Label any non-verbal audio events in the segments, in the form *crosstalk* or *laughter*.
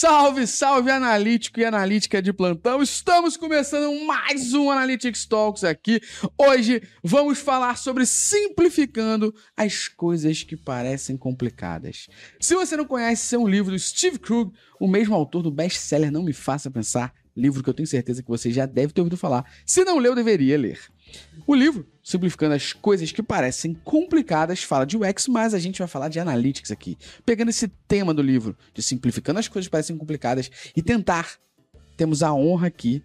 Salve, salve, analítico e analítica de plantão. Estamos começando mais um Analytics Talks aqui. Hoje vamos falar sobre simplificando as coisas que parecem complicadas. Se você não conhece, esse é um livro do Steve Krug, o mesmo autor do best-seller Não Me Faça Pensar, livro que eu tenho certeza que você já deve ter ouvido falar. Se não leu, deveria ler. O livro, simplificando as coisas que parecem complicadas, fala de UX, mas a gente vai falar de analytics aqui. Pegando esse tema do livro, de simplificando as coisas que parecem complicadas e tentar, temos a honra aqui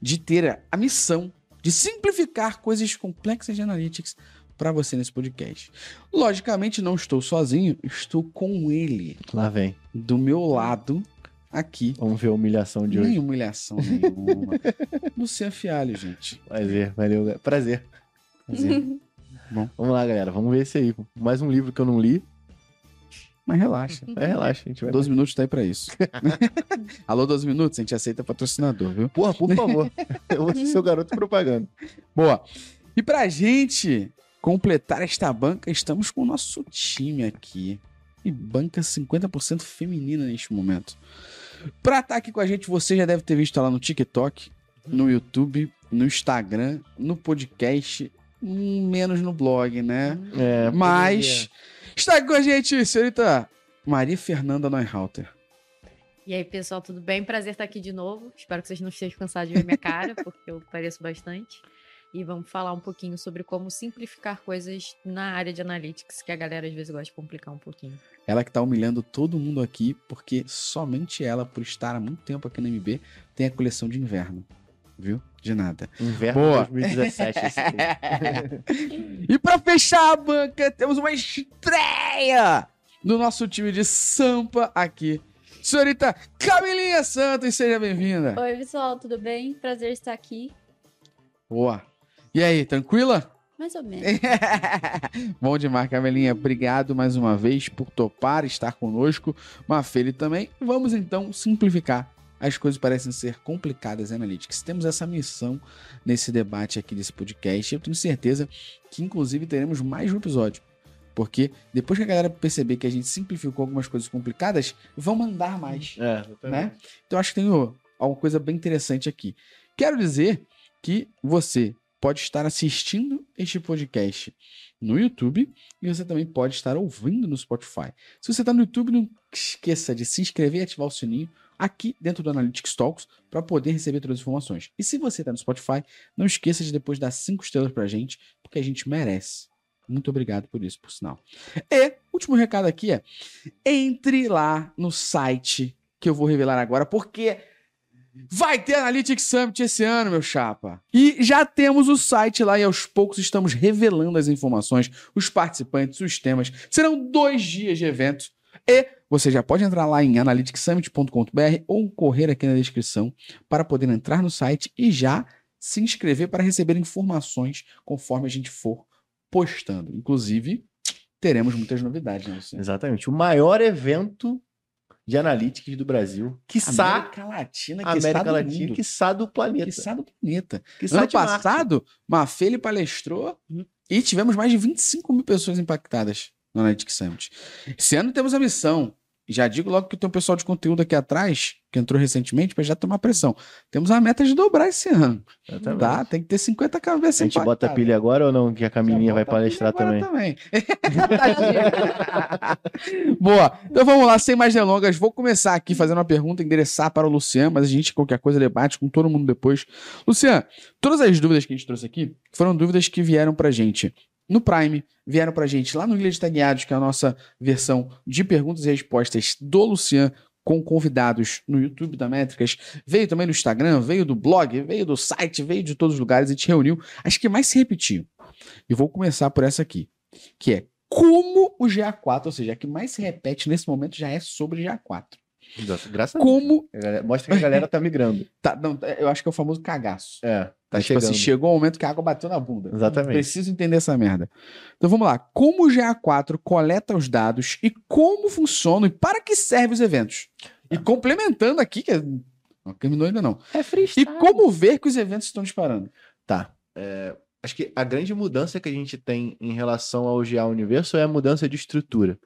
de ter a missão de simplificar coisas complexas de analytics para você nesse podcast. Logicamente, não estou sozinho, estou com ele. Lá vem. Do meu lado, aqui. Vamos ver a humilhação de Nem hoje. humilhação nenhuma. *laughs* Luciano Fialho, gente. Prazer, valeu. Prazer. Prazer. *laughs* Bom. Vamos lá, galera. Vamos ver esse aí. Mais um livro que eu não li. Mas relaxa. É, relaxa, a gente vai. 12 minutos tá aí pra isso. *laughs* Alô, 12 minutos, a gente aceita patrocinador, viu? Porra, por favor. eu vou ser seu garoto propaganda. Boa. E pra gente completar esta banca, estamos com o nosso time aqui. E banca 50% feminina neste momento. Pra estar aqui com a gente, você já deve ter visto lá no TikTok, no YouTube, no Instagram, no podcast, menos no blog, né? É, Mas está aqui com a gente, senhorita Maria Fernanda Neuhauter. E aí, pessoal, tudo bem? Prazer estar aqui de novo. Espero que vocês não estejam cansados de ver minha cara, porque eu pareço bastante. E vamos falar um pouquinho sobre como simplificar coisas na área de analytics, que a galera às vezes gosta de complicar um pouquinho. Ela que tá humilhando todo mundo aqui, porque somente ela, por estar há muito tempo aqui na MB, tem a coleção de inverno. Viu? De nada. Inverno Boa. 2017. Esse aqui. *laughs* e pra fechar a banca, temos uma estreia do nosso time de Sampa aqui. Senhorita Camilinha Santos, seja bem-vinda. Oi, pessoal, tudo bem? Prazer estar aqui. Boa. E aí, tranquila? Mais ou menos. *laughs* Bom demais, Camelinha. Obrigado mais uma vez por topar estar conosco. Mafele também. Vamos então simplificar. As coisas parecem ser complicadas Analytics. Temos essa missão nesse debate aqui desse podcast. Eu tenho certeza que, inclusive, teremos mais um episódio. Porque depois que a galera perceber que a gente simplificou algumas coisas complicadas, vão mandar mais É, né? Então acho que tem alguma coisa bem interessante aqui. Quero dizer que você pode estar assistindo este podcast no YouTube e você também pode estar ouvindo no Spotify. Se você está no YouTube, não esqueça de se inscrever e ativar o sininho aqui dentro do Analytics Talks para poder receber todas as informações. E se você está no Spotify, não esqueça de depois dar cinco estrelas para a gente, porque a gente merece. Muito obrigado por isso, por sinal. E, último recado aqui é, entre lá no site que eu vou revelar agora, porque vai ter Analytics Summit esse ano, meu chapa. E já temos o site lá e aos poucos estamos revelando as informações, os participantes, os temas. Serão dois dias de evento e você já pode entrar lá em analyticsummit.com.br ou correr aqui na descrição para poder entrar no site e já se inscrever para receber informações conforme a gente for postando. Inclusive, teremos muitas novidades, né? Exatamente. O maior evento de analytics do Brasil. Quiçá América Latina, quiçá América Latina, quiçá do planeta. Quiçá do planeta. Quiçá ano passado, Mafele palestrou e tivemos mais de 25 mil pessoas impactadas no Analytics Summit. Esse ano temos a missão. Já digo logo que tem um pessoal de conteúdo aqui atrás, que entrou recentemente, para já tomar pressão. Temos a meta de dobrar esse ano. Exatamente. Tá? Tem que ter 50 cabeças A gente bota pilha agora ou não? Que a Camilinha vai palestrar também. também. *laughs* Boa. Então vamos lá, sem mais delongas. Vou começar aqui fazendo uma pergunta, endereçar para o Luciano, mas a gente, qualquer coisa, debate com todo mundo depois. Luciano, todas as dúvidas que a gente trouxe aqui foram dúvidas que vieram pra gente no Prime, vieram pra gente lá no Ilha de Tagueados, que é a nossa versão de perguntas e respostas do Luciano com convidados no YouTube da Métricas, veio também no Instagram, veio do blog, veio do site, veio de todos os lugares, a gente reuniu as que mais se repetiam. E vou começar por essa aqui, que é como o GA4, ou seja, a que mais se repete nesse momento já é sobre GA4. Graças-. Como. A galera- Mostra que a galera tá migrando. *laughs* Tá, não, eu acho que é o famoso cagaço. É, tá tipo chegando. assim, chegou o momento que a água bateu na bunda. Exatamente. Preciso entender essa merda. Então vamos lá. Como o GA4 coleta os dados e como funcionam e para que servem os eventos? E complementando aqui, que é- não terminou ainda não. É E freestyle. como ver que os eventos estão disparando? Tá. É, acho que a grande mudança que a gente tem em relação ao GA Universo é a mudança de estrutura.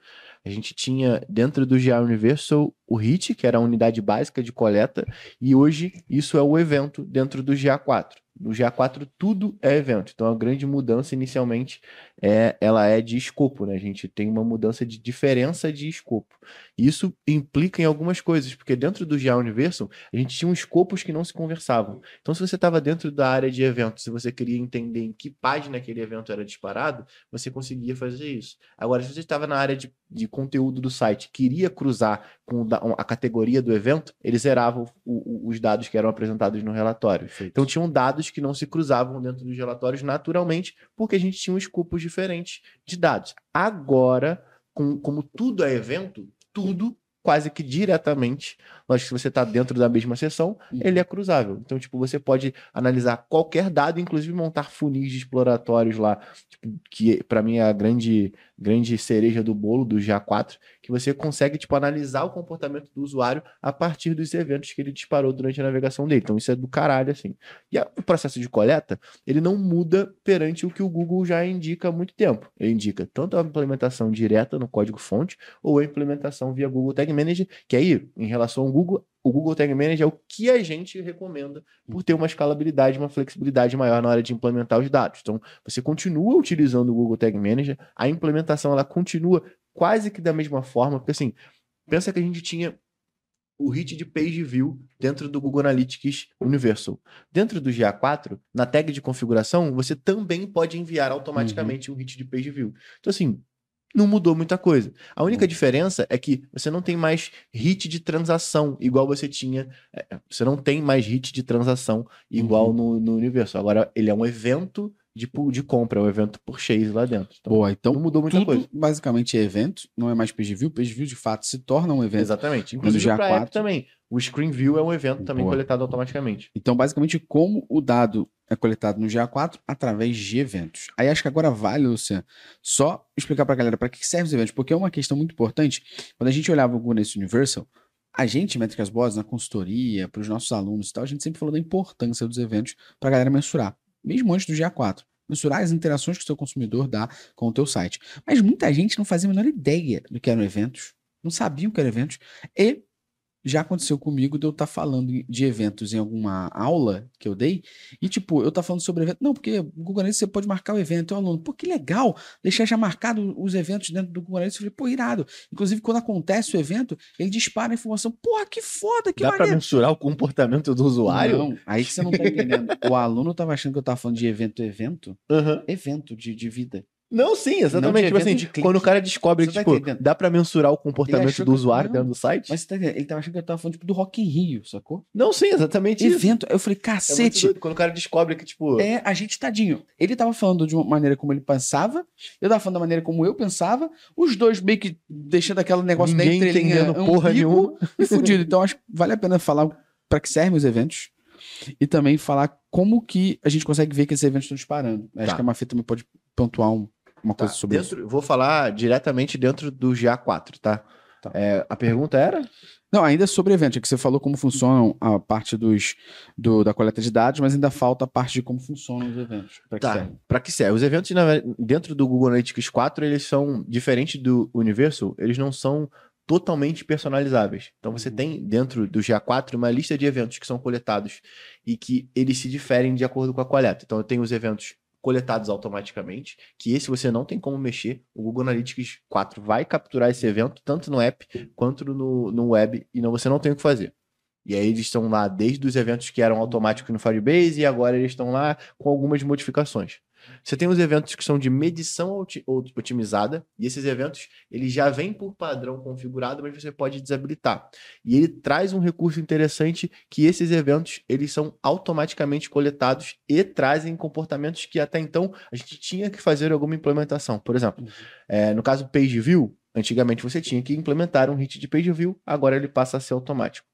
A gente tinha dentro do GA Universal o HIT, que era a unidade básica de coleta, e hoje isso é o evento dentro do GA4. No GA4 tudo é evento. Então a grande mudança inicialmente é ela é de escopo, né? A gente tem uma mudança de diferença de escopo. Isso implica em algumas coisas, porque dentro do GA Universal a gente tinha escopos que não se conversavam. Então se você estava dentro da área de evento, se você queria entender em que página aquele evento era disparado, você conseguia fazer isso. Agora se você estava na área de, de conteúdo do site, queria cruzar com a categoria do evento, eles zeravam o, o, os dados que eram apresentados no relatório. Perfeito. Então tinham dados que não se cruzavam dentro dos relatórios naturalmente, porque a gente tinha escopos diferentes de dados. Agora, com, como tudo é evento, tudo quase que diretamente, lógico que se você está dentro da mesma sessão, Uhum. ele é cruzável. Então, tipo, você pode analisar qualquer dado, inclusive montar funis exploratórios lá, tipo, que para mim é a grande grande cereja do bolo do GA4, que você consegue tipo analisar o comportamento do usuário a partir dos eventos que ele disparou durante a navegação dele. Então, isso é do caralho assim. E a- o processo de coleta, ele não muda perante o que o Google já indica há muito tempo. Ele indica tanto a implementação direta no código-fonte ou a implementação via Google Tag Manager, que aí, em relação ao Google, o Google Tag Manager é o que a gente recomenda por ter uma escalabilidade, uma flexibilidade maior na hora de implementar os dados. Então, você continua utilizando o Google Tag Manager, a implementação ela continua quase que da mesma forma, porque assim, pensa que a gente tinha o hit de page view dentro do Google Analytics Universal. Dentro do GA4, na tag de configuração, você também pode enviar automaticamente um hit de page view. Então assim, não mudou muita coisa. A única Uhum. diferença é que você não tem mais hit de transação igual você tinha. é, Você não tem mais hit de transação igual Uhum. no, no Universal. Agora, ele é um evento de, de compra, é um evento por chase lá dentro. Então, Boa, então não mudou muita coisa. basicamente é evento, não é mais page view. Page view de fato se torna um evento. Exatamente. Inclusive para GA4 app também. O Screen View é um evento também Boa. coletado automaticamente. Então, basicamente, como o dado é coletado no GA4 através de eventos. Aí acho que agora vale, Luciano, só explicar pra galera para que servem os eventos, porque é uma questão muito importante. Quando a gente olhava o Nesse Universal, a gente, Métricas Boss, na consultoria, para os nossos alunos e tal, a gente sempre falou da importância dos eventos para a galera mensurar, mesmo antes do GA4. Mensurar as interações que o seu consumidor dá com o teu site. Mas muita gente não fazia a menor ideia do que eram eventos, não sabiam o que eram eventos, e já aconteceu comigo de eu estar falando de eventos em alguma aula que eu dei, e tipo, eu estar falando sobre evento. Não, porque o Google Analytics você pode marcar o evento. Eu, aluno, pô, que legal, deixar já marcado os eventos dentro do Google Analytics. Eu falei, pô, irado. Inclusive, quando acontece o evento, ele dispara a informação. Pô, que foda, que Dá para maneiro. mensurar o comportamento do usuário? Não, aí que você não tá entendendo. o aluno tava achando que eu tava falando de evento, evento, Aham. evento de, de vida. Não, sim, exatamente. de Tipo assim, de quando o cara descobre que, tá tipo, entendendo? dá pra mensurar o comportamento do que- usuário não, dentro do site? Mas você tá? Ele tava achando que eu tava falando tipo do Rock in Rio, sacou? Não, sim, exatamente isso. Evento. Eu falei, É cacete. doido. Quando o cara descobre que, tipo, É, a gente tadinho. Ele tava falando de uma maneira como ele pensava, eu tava falando da maneira como eu pensava, os dois meio que deixando aquele negócio da ninguém entrelinha entendendo porra nenhuma. e fudido. *laughs* Então acho que vale a pena falar para que servem os eventos e também falar como que a gente consegue ver que esses eventos estão disparando. Acho Tá. que a Mafia também pode pontuar um- uma Tá, coisa sobre isso. dentro, vou falar diretamente dentro do GA4, tá? Tá. É, a pergunta era? Não, ainda sobre eventos, é que você falou como funcionam a parte dos, do- da coleta de dados, mas ainda falta a parte de como funcionam os eventos. Que Tá. servem. Para que serve? Os eventos dentro do Google Analytics 4, eles são diferentes do Universal, eles não são totalmente personalizáveis. Então você Uhum. tem dentro do GA4 uma lista de eventos que são coletados e que eles se diferem de acordo com a coleta. Então eu tenho os eventos coletados automaticamente, que esse você não tem como mexer. O Google Analytics 4 vai capturar esse evento tanto no app quanto no, no web e não, você não tem o que fazer. E aí eles estão lá desde os eventos que eram automáticos no Firebase e agora eles estão lá com algumas modificações. Você tem os eventos que são de medição otimizada, e esses eventos eles já vêm por padrão configurado, mas você pode desabilitar. E ele traz um recurso interessante que esses eventos eles são automaticamente coletados e trazem comportamentos que até então a gente tinha que fazer alguma implementação. Por exemplo, Uhum. é, no caso Page View, antigamente você tinha que implementar um hit de Page View, agora ele passa a ser automático.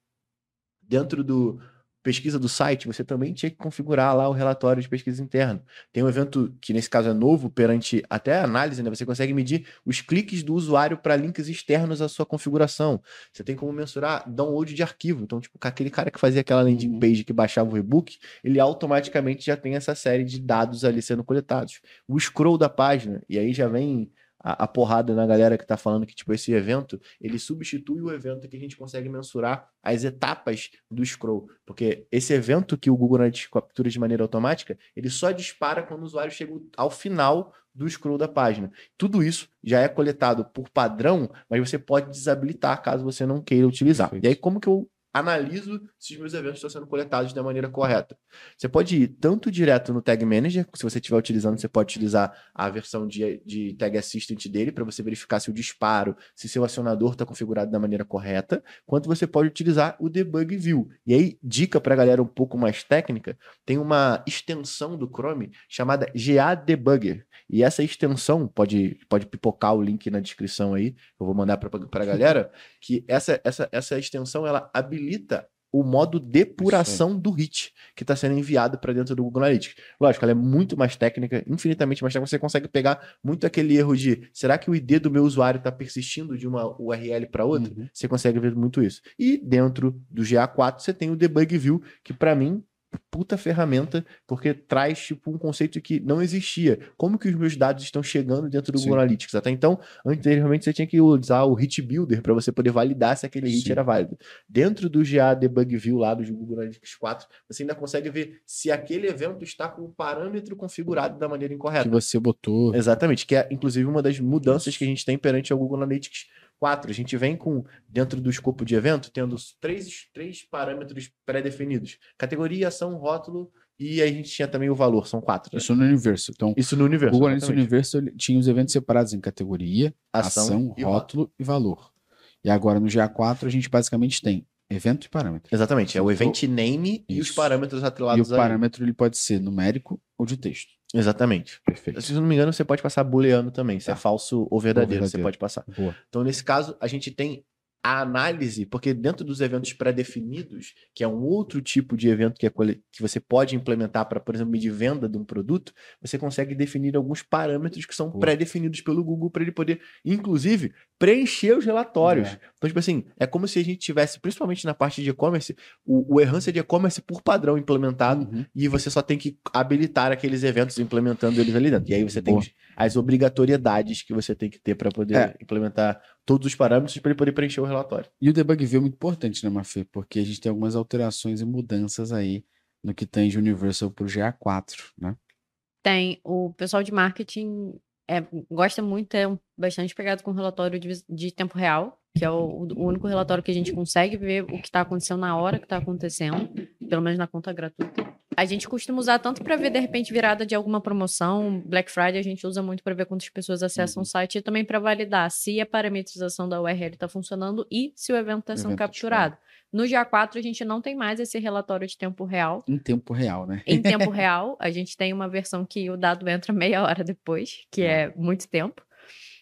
Dentro do pesquisa do site, você também tinha que configurar lá o relatório de pesquisa interno. Tem um evento que nesse caso é novo perante até análise, né? Você consegue medir os cliques do usuário para links externos à sua configuração. Você tem como mensurar download de arquivo. Então, tipo, aquele cara que fazia aquela landing Uhum. page que baixava o e-book, ele automaticamente já tem essa série de dados ali sendo coletados. O scroll da página, e aí já vem a, a porrada na galera que tá falando que, tipo, esse evento, ele substitui o evento que a gente consegue mensurar as etapas do scroll. Porque esse evento que o Google Analytics captura de maneira automática, ele só dispara quando o usuário chega ao final do scroll da página. Tudo isso já é coletado por padrão, mas você pode desabilitar caso você não queira utilizar. Perfeito. E aí, como que eu analiso se os meus eventos estão sendo coletados da maneira correta. Você pode ir tanto direto no Tag Manager, se você estiver utilizando, você pode utilizar a versão de, de Tag Assistant dele para você verificar se o disparo, se seu acionador está configurado da maneira correta, quanto você pode utilizar o Debug View. E aí, dica para a galera um pouco mais técnica, tem uma extensão do Chrome chamada GA Debugger. E essa extensão, pode, pode pipocar o link na descrição aí, eu vou mandar para a galera, que essa, essa, essa extensão ela habilita o modo depuração do hit que está sendo enviado para dentro do Google Analytics. Lógico, ela é muito mais técnica, infinitamente mais técnica. Você consegue pegar muito aquele erro de será que o ID do meu usuário está persistindo de uma URL para outra? Uhum. Você consegue ver muito isso. E dentro do GA4 você tem o Debug View, que para mim puta ferramenta, porque traz tipo um conceito que não existia. Como que os meus dados estão chegando dentro do Sim. Google Analytics? Até então, anteriormente você tinha que usar o Hit Builder para você poder validar se aquele hit Sim. era válido. Dentro do GA Debug View lá do Google Analytics 4, você ainda consegue ver se aquele evento está com o parâmetro configurado da maneira Que incorreta. você botou. Exatamente, que é inclusive uma das mudanças que a gente tem perante ao Google Analytics 4. A gente vem com, dentro do escopo de evento, tendo três, três parâmetros pré-definidos: categoria, ação, rótulo, e aí a gente tinha também o valor, são quatro. né? Isso no universo. Então, Isso no o universo. Google Analytics. Universo tinha os eventos separados em categoria, Ação, ação, e rótulo e valor. E agora no GA4 a gente basicamente tem evento e parâmetro. Exatamente, é o event name e os Isso. parâmetros E o atrelados a ele. parâmetro ele pode ser numérico ou de texto. Exatamente. Perfeito. Se eu não me engano, você pode passar booleano também, se é Tá. falso ou verdadeiro, você verdadeiro. pode passar. Boa. Então, nesse caso, a gente tem a análise, porque dentro dos eventos pré-definidos, que é um outro tipo de evento que, é que você pode implementar para, por exemplo, medir venda de um produto, você consegue definir alguns parâmetros que são pré-definidos pelo Google para ele poder, inclusive, preencher os relatórios. É. Então, tipo assim, é como se a gente tivesse, principalmente na parte de e-commerce, o, o errância de e-commerce por padrão implementado Uhum. e você só tem que habilitar aqueles eventos implementando eles ali dentro. E aí você tem Boa. os- as obrigatoriedades que você tem que ter para poder É. implementar todos os parâmetros para ele poder preencher o relatório. E o debug view é muito importante, né, Mafê? Porque a gente tem algumas alterações e mudanças aí no que tem de Universal pro GA4, né? Tem. O pessoal de marketing é, gosta muito, é um- bastante pegado com relatório de, de tempo real, que é o, o único relatório que a gente consegue ver o que está acontecendo na hora que está acontecendo, pelo menos na conta gratuita. A gente costuma usar tanto para ver, de repente, virada de alguma promoção. Black Friday a gente usa muito para ver quantas pessoas acessam Uhum. o site e também para validar se a parametrização da URL está funcionando e se o evento está sendo evento tá capturado. No GA4 a gente não tem mais esse relatório de tempo real Em tempo real, né? em tempo *laughs* real. A gente tem uma versão que o dado entra meia hora depois, que é muito tempo.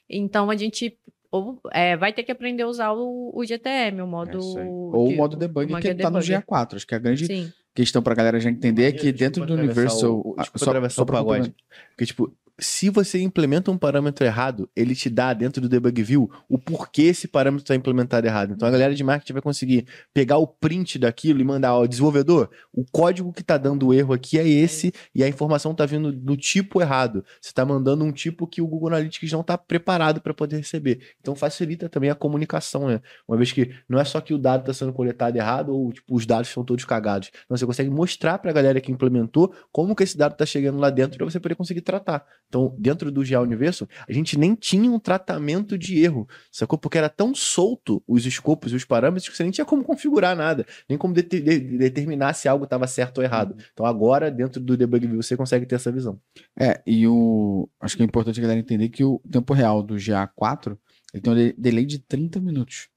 Então a gente ou, é, vai ter que aprender a usar o, o GTM, o modo. É isso aí. Ou de- o modo debug modo que tá no debugger. GA4. Acho que a grande Sim. Questão pra galera já entender é que dentro do Universal. o- ah, desculpa atravessar o pra pagode. complementar. Porque, tipo, se você implementa um parâmetro errado, ele te dá dentro do debug view o porquê esse parâmetro está implementado errado. Então a galera de marketing vai conseguir pegar o print daquilo e mandar ao desenvolvedor, o código que está dando o erro aqui é esse e a informação está vindo do tipo errado. Você está mandando um tipo que o Google Analytics não está preparado para poder receber. Então facilita também a comunicação, né? Uma vez que não é só que o dado está sendo coletado errado ou tipo, os dados estão todos cagados. Então você consegue mostrar para a galera que implementou como que esse dado está chegando lá dentro para você poder conseguir tratar. Então, dentro do GA Universo, a gente nem tinha um tratamento de erro, sacou? Porque era tão solto os escopos e os parâmetros que você nem tinha como configurar nada, nem como dete- de- determinar se algo estava certo ou errado. Então, agora, dentro do Debug View, você consegue ter essa visão. É, e o. Acho que é importante a galera entender que o tempo real do GA4 ele tem um de- delay de 30 minutos.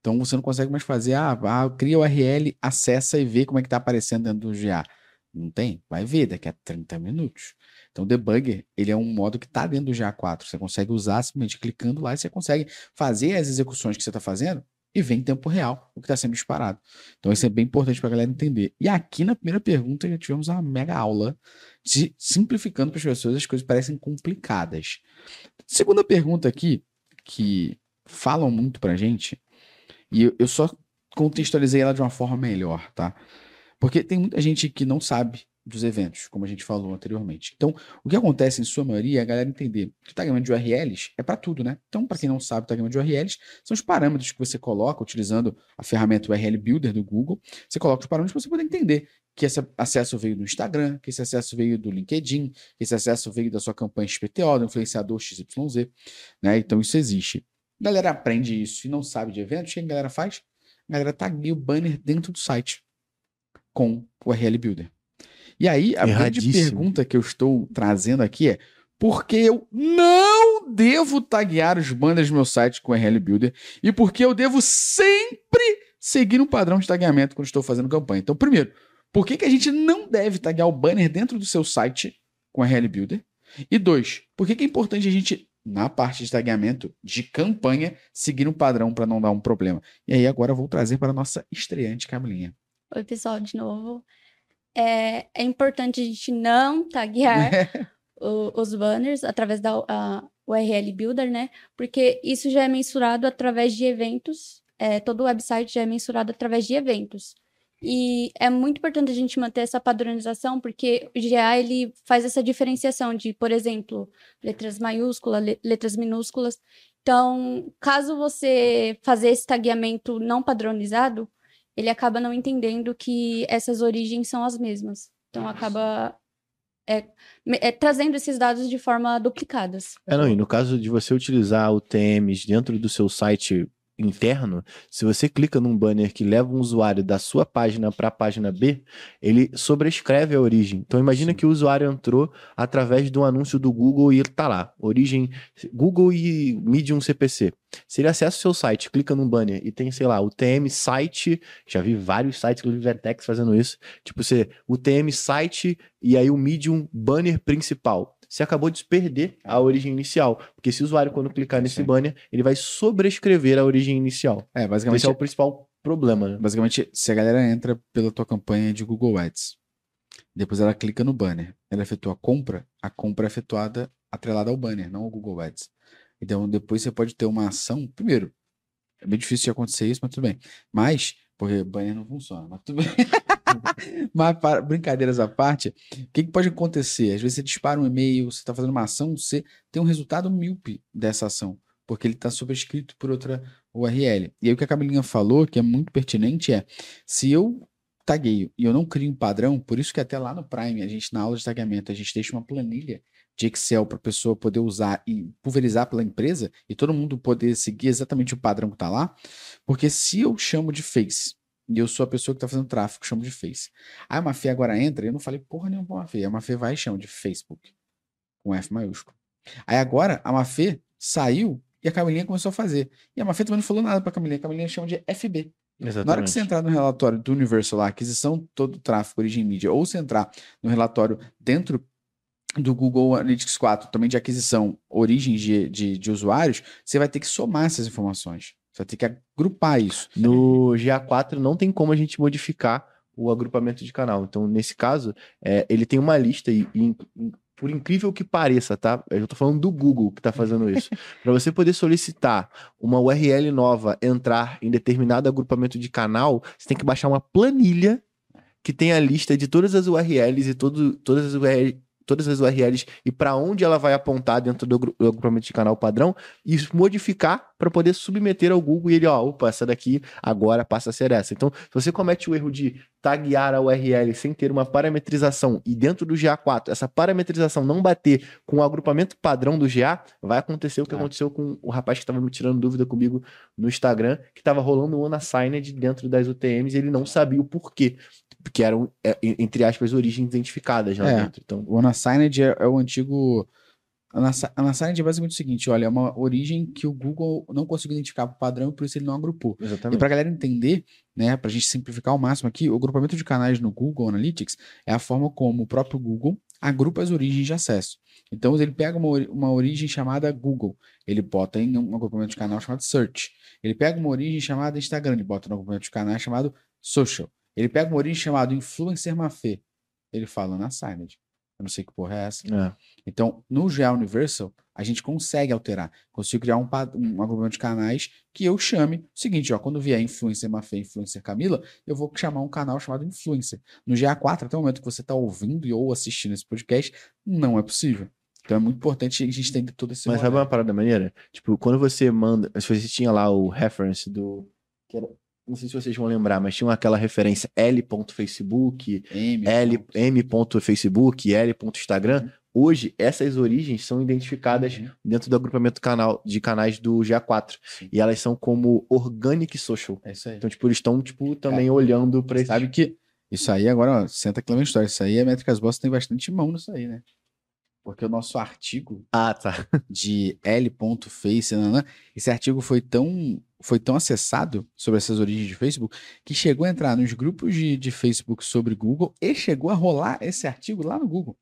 Então você não consegue mais fazer, ah, ah, cria o URL, acessa e vê como é que tá aparecendo dentro do GA. Não tem? Vai ver daqui a 30 minutos. Então o debugger, ele é um modo que tá dentro do GA4. Você consegue usar simplesmente clicando lá e você consegue fazer as execuções que você está fazendo e vem em tempo real o que está sendo disparado. Então isso é bem importante para a galera entender. E aqui na primeira pergunta já tivemos uma mega aula de simplificando para as pessoas as coisas parecem complicadas. Segunda pergunta aqui, que falam muito pra gente, e eu só contextualizei ela de uma forma melhor, tá? Porque tem muita gente que não sabe dos eventos, como a gente falou anteriormente. Então, o que acontece em sua maioria é a galera entender que o tagamento de URLs é para tudo, né? Então, para quem não sabe, o tagamento de URLs são os parâmetros que você coloca utilizando a ferramenta URL Builder do Google. Você coloca os parâmetros para você poder entender que esse acesso veio do Instagram, que esse acesso veio do LinkedIn, que esse acesso veio da sua campanha XPTO, do influenciador XYZ, né? Então, isso existe. A galera aprende isso e não sabe de eventos, o que a galera faz? A galera tagueia o banner dentro do site com o URL Builder. E aí, a grande pergunta que eu estou trazendo aqui é: por que eu não devo taguear os banners do meu site com URL Builder e por que eu devo sempre seguir um padrão de tagueamento quando estou fazendo campanha? Então, primeiro, por que, que a gente não deve taguear o banner dentro do seu site com URL Builder? E dois, por que, que é importante a gente, na parte de tagueamento de campanha, seguir um padrão para não dar um problema? E aí, agora eu vou trazer para a nossa estreante Camilinha. Oi, pessoal, de novo. É, é importante a gente não taguear *laughs* o- os banners através da a URL Builder, né? Porque isso já é mensurado através de eventos. é, todo o website já é mensurado através de eventos. E é muito importante a gente manter essa padronização, porque o GA ele faz essa diferenciação de, por exemplo, letras maiúsculas, le- letras minúsculas. Então, caso você fazer esse tagueamento não padronizado, ele acaba não entendendo que essas origens são as mesmas. Então, acaba é, é, trazendo esses dados de forma duplicadas. É, não, e no caso de você utilizar o TMs dentro do seu site interno, se você clica num banner que leva um usuário da sua página para a página B, ele sobrescreve a origem. Então imagina Sim. que o usuário entrou através de um anúncio do Google e ele tá lá, origem Google e Medium CPC. Se ele acessa o seu site, clica num banner e tem, sei lá, o TM site, já vi vários sites, inclusive Vertex fazendo isso, tipo você, o TM site e aí o Medium banner principal. Você acabou de perder a origem inicial, porque esse usuário quando clicar nesse Sim. banner, ele vai sobrescrever a origem inicial. É, basicamente, esse é o principal problema, né? basicamente, se a galera entra pela tua campanha de Google Ads, depois ela clica no banner, ela efetua a compra, a compra é efetuada atrelada ao banner, não ao Google Ads. Então, depois você pode ter uma ação. Primeiro, é bem difícil de acontecer isso, mas tudo bem. Mas, porque banner não funciona, mas tudo bem. *laughs* *laughs* mas, para, brincadeiras à parte, o que, que pode acontecer? Às vezes você dispara um e-mail, você está fazendo uma ação, você tem um resultado míope dessa ação, porque ele está sobrescrito por outra URL. E aí o que a Camilinha falou, que é muito pertinente, é se eu tagueio e eu não crio um padrão, por isso que até lá no Prime, a gente, na aula de tagueamento, a gente deixa uma planilha de Excel para a pessoa poder usar e pulverizar pela empresa e todo mundo poder seguir exatamente o padrão que está lá. Porque se eu chamo de Face e eu sou a pessoa que está fazendo tráfego, chamo de Face. Aí a Mafê agora entra e eu não falei porra nenhuma pra Mafê. A Mafê vai e chama de Facebook, com F maiúsculo. Aí agora a Mafê saiu e a Camilinha começou a fazer. E a Mafê também não falou nada para a Camilinha. A Camilinha chama de FB. Exatamente. Na hora que você entrar no relatório do Universal, lá, aquisição todo o tráfego, origem mídia, ou você entrar no relatório dentro do Google Analytics 4, também de aquisição, origem de, de, de usuários, você vai ter que somar essas informações. Você vai ter que agrupar isso. No GA4 não tem como a gente modificar o agrupamento de canal. Então, nesse caso, é, ele tem uma lista e, e- por incrível que pareça, tá? Eu tô falando do Google que tá fazendo isso. *laughs* Para você poder solicitar uma URL nova entrar em determinado agrupamento de canal, você tem que baixar uma planilha que tem a lista de todas as URLs e todo, todas as URLs todas as URLs e para onde ela vai apontar dentro do, agru- do agrupamento de canal padrão e modificar para poder submeter ao Google e ele, ó, opa, essa daqui agora passa a ser essa. Então, se você comete o erro de taguear a URL sem ter uma parametrização e dentro do GA4 essa parametrização não bater com o agrupamento padrão do GA, vai acontecer o que Ah. aconteceu com o rapaz que estava me tirando dúvida comigo no Instagram, que estava rolando o unassigned dentro das UTMs e ele não sabia o porquê. Porque eram, é, entre aspas, origens identificadas lá É. dentro. Então, O Unassigned é, é o antigo. Unassi- Unassigned é basicamente o seguinte: olha, é uma origem que o Google não conseguiu identificar por padrão e por isso ele não agrupou. E exatamente. para a galera entender, né, para a gente simplificar ao máximo aqui, o agrupamento de canais no Google Analytics é a forma como o próprio Google agrupa as origens de acesso. Então, ele pega uma, uma origem chamada Google, ele bota em um agrupamento de canal chamado Search. Ele pega uma origem chamada Instagram, ele bota no agrupamento de canal chamado Social. Ele pega uma origem chamada Influencer Mafê, ele fala na Signed. Eu não sei que porra é essa. É. Então, no GA Universal, a gente consegue alterar. Consigo criar um, um agrupamento de canais que eu chame o seguinte, ó, quando vier influencer Mafê, influencer Camila, eu vou chamar um canal chamado influencer. No GA4, até o momento que você está ouvindo e ou assistindo esse podcast, não é possível. Então é muito importante a gente entender todo esse Mas sabe rolê. uma parada maneira? Tipo, quando você manda. Se você tinha lá o reference do. que era- não sei se vocês vão lembrar, mas tinha aquela referência L.Facebook, L, ponto. M.Facebook, L.Instagram. Hoje, essas origens são identificadas Uhum. dentro do agrupamento canal, de canais do GA4. Sim. E elas são como Organic Social. É isso aí. Então, tipo, eles estão, tipo, também olhando pra esse. Sabe que isso aí agora, ó, senta aqui na minha história. Isso aí, a Métricas Boss tem bastante mão nisso aí, né? Porque o nosso artigo Ah, tá. de L.face, esse artigo foi tão, foi tão acessado sobre essas origens de Facebook que chegou a entrar nos grupos de, de Facebook sobre Google e chegou a rolar esse artigo lá no Google.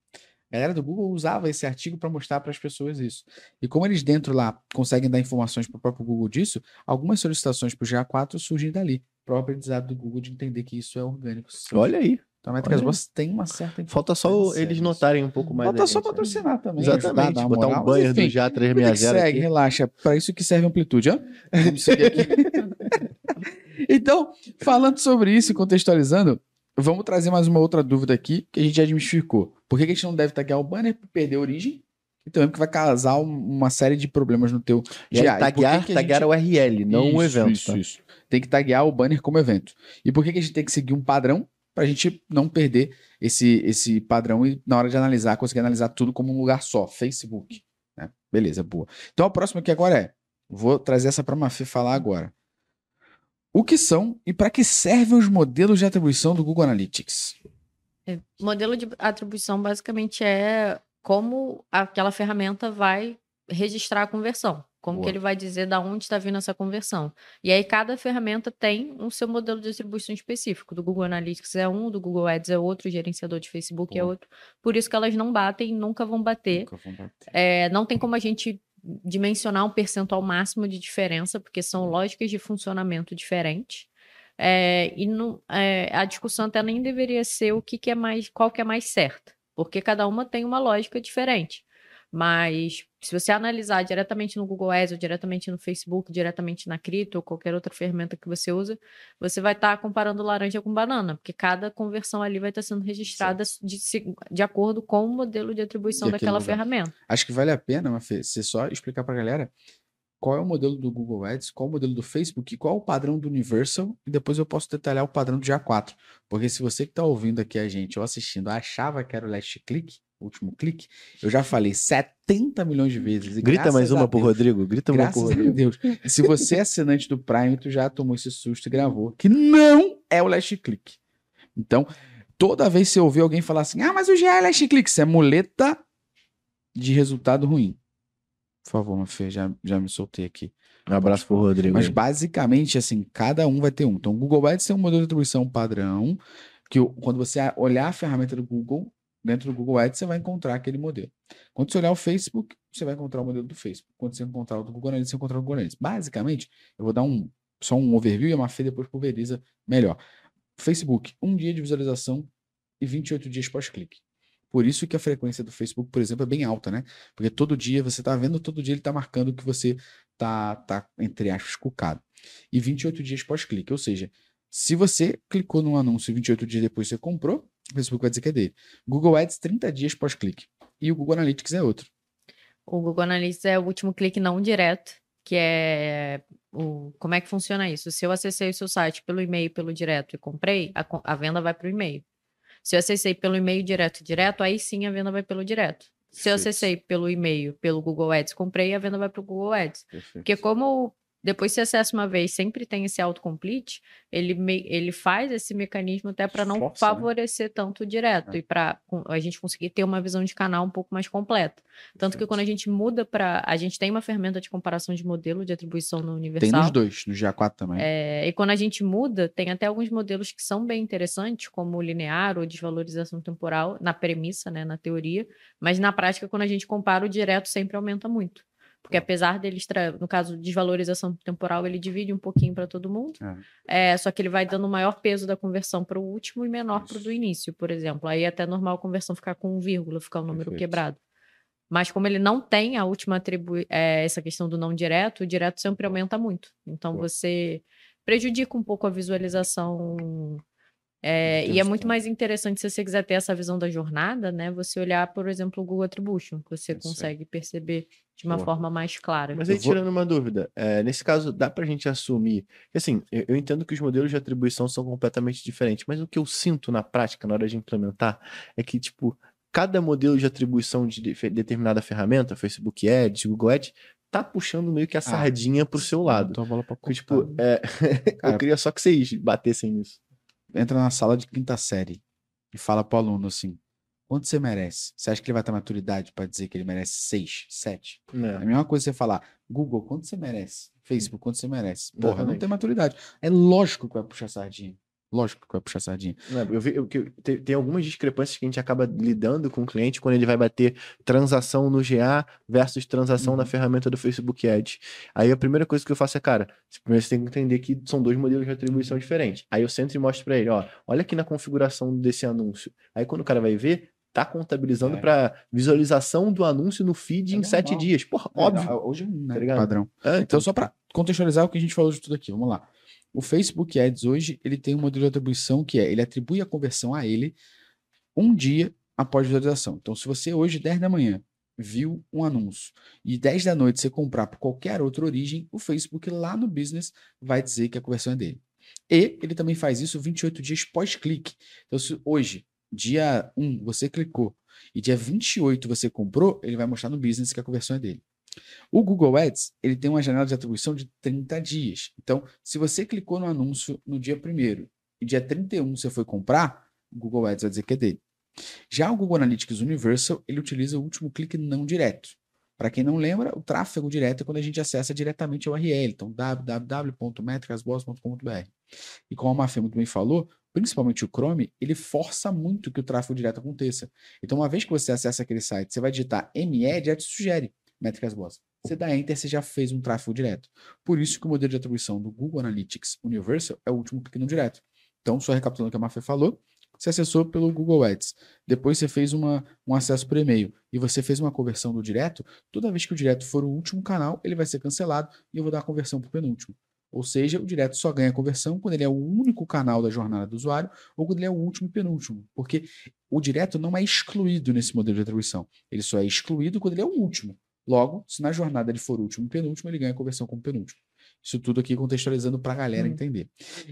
A galera do Google usava esse artigo para mostrar para as pessoas isso. E como eles dentro lá conseguem dar informações para o próprio Google disso, algumas solicitações para o GA4 surgem dali. Para o aprendizado do Google de entender que isso é orgânico. Olha aí. Então a Métricas olha. Tem uma certa Falta só eles notarem um pouco mais. Falta só gente, né? patrocinar também. ajudar, Exatamente. dar uma Botar moral, um banner do já Vida que 360 segue, aqui. relaxa. Para isso que serve a amplitude, ó. Vamos seguir aqui. *laughs* então, falando sobre isso e contextualizando, vamos trazer mais uma outra dúvida aqui que a gente já desmistificou. Por que a gente não deve taguear o banner para perder a origem? E também porque vai causar um- uma série de problemas no teu que taguear, que taguear gente- a URL, não o Isso, evento. Isso, tá? isso. Tem que taguear o banner como evento. E por que, que a gente tem que seguir um padrão? Para a gente não perder esse, esse padrão e, na hora de analisar, conseguir analisar tudo como um lugar só, Facebook. né? Beleza, boa. Então a próxima aqui agora é: vou trazer essa para a Mafê falar agora. O que são e para que servem os modelos de atribuição do Google Analytics? É, Modelo de atribuição basicamente é como aquela ferramenta vai registrar a conversão. Como Boa. que ele vai dizer da onde está vindo essa conversão. E aí cada ferramenta tem um seu modelo de atribuição específico. Do Google Analytics é um, do Google Ads é outro, o gerenciador de Facebook é Boa. outro. Por isso que elas não batem nunca vão bater. Nunca vão bater. É, não tem como a gente dimensionar um percentual máximo de diferença, porque são lógicas de funcionamento diferentes. É, e não- é, a discussão até nem deveria ser o que, que é mais, qual que é mais certa, porque cada uma tem uma lógica diferente. Mas se você analisar diretamente no Google Ads, ou diretamente no Facebook, diretamente na Crito, ou qualquer outra ferramenta que você usa, você vai estar comparando laranja com banana, porque cada conversão ali vai estar sendo registrada de, de acordo com o modelo de atribuição De daquela lugar. ferramenta. Acho que vale a pena, Mafê, você só explicar pra galera qual é o modelo do Google Ads, qual é o modelo do Facebook, e qual é o padrão do Universal, e depois eu posso detalhar o padrão do GA4. Porque se você que tá ouvindo aqui a gente ou assistindo achava que era o last click, último clique, eu já falei 70 milhões de vezes. Grita mais uma pro Deus, Rodrigo. Grita uma pro Rodrigo. Deus. Se você é assinante do Prime, tu já tomou esse susto e gravou. Que não é o last click. Então, toda vez que você ouvir alguém falar assim, ah, mas o GA é last click, isso é muleta de resultado ruim. Por favor, Mafê, já, já me soltei aqui. Um abraço pro Rodrigo. Mas aí. basicamente, assim, cada um vai ter um. Então, o Google Ads tem um modelo de atribuição padrão, que quando você olhar a ferramenta do Google, dentro do Google Ads, você vai encontrar aquele modelo. Quando você olhar o Facebook, você vai encontrar o modelo do Facebook. Quando você encontrar o do Google Analytics, você encontrar o Google Analytics. Basicamente, eu vou dar um, só um overview e a Mafê depois pulveriza melhor. Facebook, um dia de visualização e 28 dias pós-clique. Por isso que a frequência do Facebook, por exemplo, é bem alta, né? Porque todo dia você tá vendo, todo dia ele tá marcando que você tá, tá entre aspas, cucado. E 28 dias pós-clique, ou seja, se você clicou num anúncio e 28 dias depois você comprou, o Facebook vai dizer que é dele. Google Ads, 30 dias pós-clique. E o Google Analytics é outro. O Google Analytics é o último clique não direto, que é o como é que funciona isso? Se eu acessei o seu site pelo e-mail pelo direto e comprei, a, a venda vai para o e-mail. Se eu acessei pelo e-mail direto direto, aí sim a venda vai pelo direto. Se eu Perfeito. acessei pelo e-mail, pelo Google Ads, comprei, a venda vai para o Google Ads. Porque como depois você acessa uma vez, sempre tem esse autocomplete, ele, me- ele faz esse mecanismo até para não Força, né? favorecer tanto o direto É. e para a gente conseguir ter uma visão de canal um pouco mais completa. Tanto que quando a gente muda para. A gente tem uma ferramenta de comparação de modelo de atribuição no Tem Universal. nos dois, no GA4 também. É, e quando a gente muda, tem até alguns modelos que são bem interessantes, como o linear ou desvalorização temporal, na premissa, né, na teoria, mas na prática, quando a gente compara, o direto sempre aumenta muito. Porque apesar deles, tra- no caso, desvalorização temporal, ele divide um pouquinho para todo mundo, é, só que ele vai dando maior peso da conversão para o último e menor para o do início, por exemplo. Aí é até normal a conversão ficar com um vírgula, ficar um número Perfeito. quebrado. Mas como ele não tem a última atribui é, essa questão do não direto, o direto sempre aumenta muito. Então Boa. você prejudica um pouco a visualização. É, e é muito mais interessante se você quiser ter essa visão da jornada, né? Você olhar, por exemplo, o Google Attribution, que você Isso consegue perceber de uma Boa. forma mais clara. Mas aí, Eu vou- tirando uma dúvida, é, nesse caso, dá pra gente assumir. Assim, eu, eu entendo que os modelos de atribuição são completamente diferentes, mas o que eu sinto na prática, na hora de implementar, é que, tipo, cada modelo de atribuição de defe- determinada ferramenta, Facebook Ads, Google Ads, tá puxando meio que a sardinha pro seu lado. A bola pra Porque, tipo, é, *laughs* Cara, eu queria só que vocês batessem nisso. Entra na sala de quinta série e fala pro aluno assim: quanto você merece? Você acha que ele vai ter maturidade pra dizer que ele merece 6, 7? É a Né? mesma coisa você falar, Google, quanto você merece? Facebook, quanto você merece? Porra, não Exatamente. tem maturidade. É lógico que vai puxar sardinha. Lógico que vai puxar sardinha. Né, Eu vi, eu, que- tem, tem algumas discrepâncias que a gente acaba lidando com o cliente quando ele vai bater transação no GA versus transação na Uhum. ferramenta do Facebook Ads. Aí a primeira coisa que eu faço é, cara, primeiro você tem que entender que são dois modelos de atribuição diferentes. Aí eu sento e mostro pra ele, ó, olha aqui na configuração desse anúncio. Aí quando o cara vai ver, tá contabilizando É. pra visualização do anúncio no feed É em sete dias. Porra, É, óbvio. não, hoje é um, né, tá ligado? padrão. É, Então, só para contextualizar o que a gente falou de tudo aqui, vamos lá. O Facebook Ads hoje, ele tem um modelo de atribuição que é, ele atribui a conversão a ele um dia após visualização. Então, se você hoje, 10 da manhã, viu um anúncio e 10 da noite você comprar por qualquer outra origem, o Facebook lá no business vai dizer que a conversão é dele. E ele também faz isso 28 dias pós-clique. Então, se hoje, dia 1, você clicou e dia 28 você comprou, ele vai mostrar no business que a conversão é dele. O Google Ads, ele tem uma janela de atribuição de 30 dias. Então, se você clicou no anúncio no dia 1 e dia 31 você foi comprar, o Google Ads vai dizer que é dele. Já o Google Analytics Universal, ele utiliza o último clique não direto. Para quem não lembra, o tráfego direto é quando a gente acessa diretamente a URL, então www.metricasboss.com.br. E como a Mafê muito bem falou, principalmente o Chrome, ele força muito que o tráfego direto aconteça. Então, uma vez que você acessa aquele site, você vai digitar ME, já te sugere Métricas Boss. Você dá Enter, você já fez um tráfego direto. Por isso que o modelo de atribuição do Google Analytics Universal é o último clique no direto. Então, só recapitulando o que a Mafê falou, você acessou pelo Google Ads, depois você fez uma, um acesso por e-mail e você fez uma conversão do direto, toda vez que o direto for o último canal, ele vai ser cancelado e eu vou dar a conversão para o penúltimo. Ou seja, o direto só ganha conversão quando ele é o único canal da jornada do usuário ou quando ele é o último e penúltimo. Porque o direto não é excluído nesse modelo de atribuição. Ele só é excluído quando ele é o último. Logo, se na jornada ele for último e penúltimo, ele ganha conversão como penúltimo. Isso tudo aqui contextualizando para a galera Hum. entender.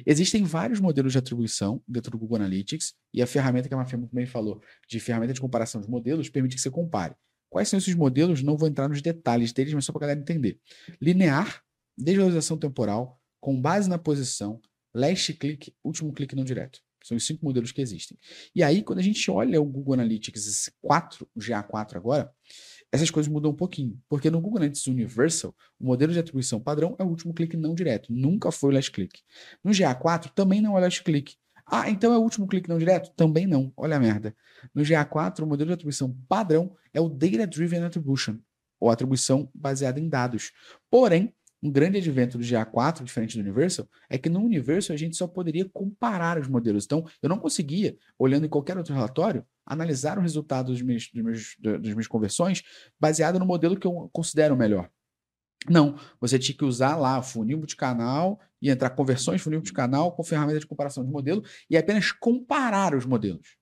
Existem vários modelos de atribuição dentro do Google Analytics e a ferramenta que a Mafia muito bem falou, de ferramenta de comparação de modelos, permite que você compare. Quais são esses modelos? Não vou entrar nos detalhes deles, mas só para a galera entender. Linear, desvalorização temporal, com base na posição, last click, último clique não direto. São os cinco modelos que existem. E aí, quando a gente olha o Google Analytics 4, o GA4 agora, essas coisas mudam um pouquinho. Porque no Google Analytics Universal, o modelo de atribuição padrão é o último clique não direto. Nunca foi o last click. No GA4 também não é last click. Ah, então é o último clique não direto? Também não. Olha a merda. No GA4, o modelo de atribuição padrão é o Data Driven Attribution, ou atribuição baseada em dados. Porém, um grande advento do GA4, diferente do Universal, é que no Universal a gente só poderia comparar os modelos. Então, eu não conseguia, olhando em qualquer outro relatório, analisar o resultado dos meus, dos meus, das minhas conversões baseado no modelo que eu considero melhor. Não, você tinha que usar lá funil multicanal e entrar conversões funil multicanal com ferramenta de comparação de modelo e apenas comparar os modelos.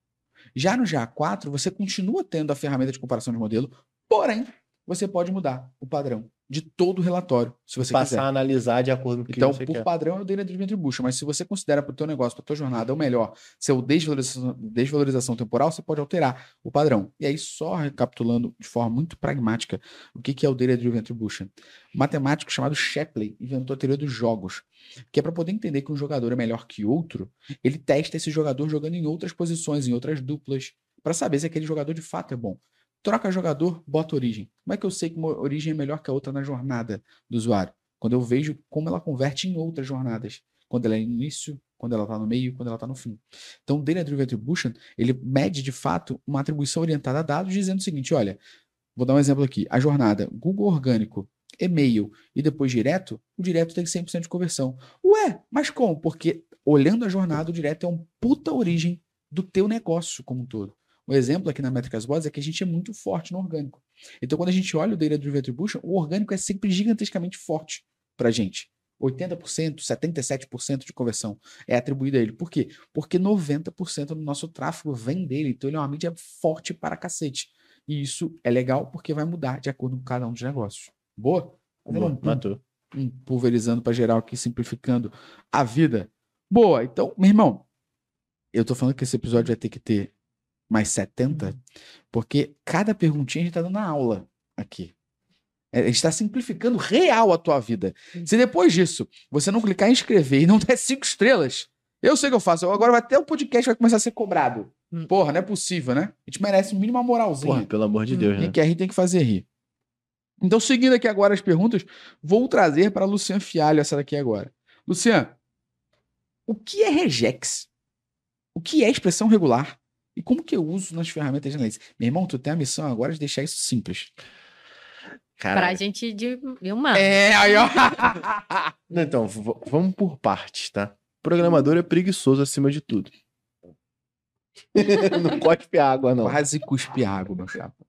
Já no GA4, você continua tendo a ferramenta de comparação de modelo, porém, você pode mudar o padrão de todo o relatório, se você Passar quiser. a analisar de acordo com o que Então, você por quer. padrão, é o Data Driven Attribution, mas se você considera para o teu negócio, para a tua jornada, é o melhor, seu desvalorização, desvalorização temporal, você pode alterar o padrão. E aí, só recapitulando de forma muito pragmática, o que que é o Data Driven Attribution? Um matemático chamado Shapley inventou a teoria dos jogos, que é para poder entender que um jogador é melhor que outro, ele testa esse jogador jogando em outras posições, em outras duplas, para saber se aquele jogador de fato é bom. Troca jogador, bota origem. Como é que eu sei que uma origem é melhor que a outra na jornada do usuário? Quando eu vejo como ela converte em outras jornadas. Quando ela é no início, quando ela está no meio, quando ela está no fim. Então, o Data Driven Attribution, ele mede de fato uma atribuição orientada a dados, dizendo o seguinte: olha, vou dar um exemplo aqui. A jornada Google Orgânico, e-mail e depois direto, o direto tem 100% de conversão. Ué, mas como? Porque olhando a jornada, o direto é um puta origem do teu negócio como um todo. O exemplo aqui na Métricas Bots é que a gente é muito forte no orgânico. Então, quando a gente olha o Data Driven Attribution, o orgânico é sempre gigantescamente forte para a gente. 80%, 77% de conversão é atribuído a ele. Por quê? Porque 90% do nosso tráfego vem dele. Então, ele é uma mídia forte para cacete. E isso é legal porque vai mudar de acordo com cada um dos negócios. Boa? Um, Matou. um pulverizando para geral aqui, simplificando a vida. Boa. Então, meu irmão, eu tô falando que esse episódio vai ter que ter mais 70, porque cada perguntinha a gente tá dando aula aqui. É, A gente está simplificando real a tua vida. Se depois disso você não clicar em inscrever e não *laughs* der cinco estrelas, eu sei o que eu faço. Agora vai até o podcast vai começar a ser cobrado. Hum. Porra, não é possível, né? A gente merece um mínimo uma moralzinha. Porra, pelo amor de Hum, Deus, Quem né? quer rir tem que fazer rir. Então, seguindo aqui agora as perguntas, vou trazer para Lucian Fialho essa daqui agora. Lucian, o que é regex? O que é expressão regular? E como que eu uso nas ferramentas de análise? Meu irmão, tu tem a missão agora de deixar isso simples. Pra Cara, gente de, humano. É, aí ó. *laughs* Não, então, vamos por partes, tá? Programador é preguiçoso acima de tudo. *laughs* não cospe água, não. Quase cuspe água, meu chapa.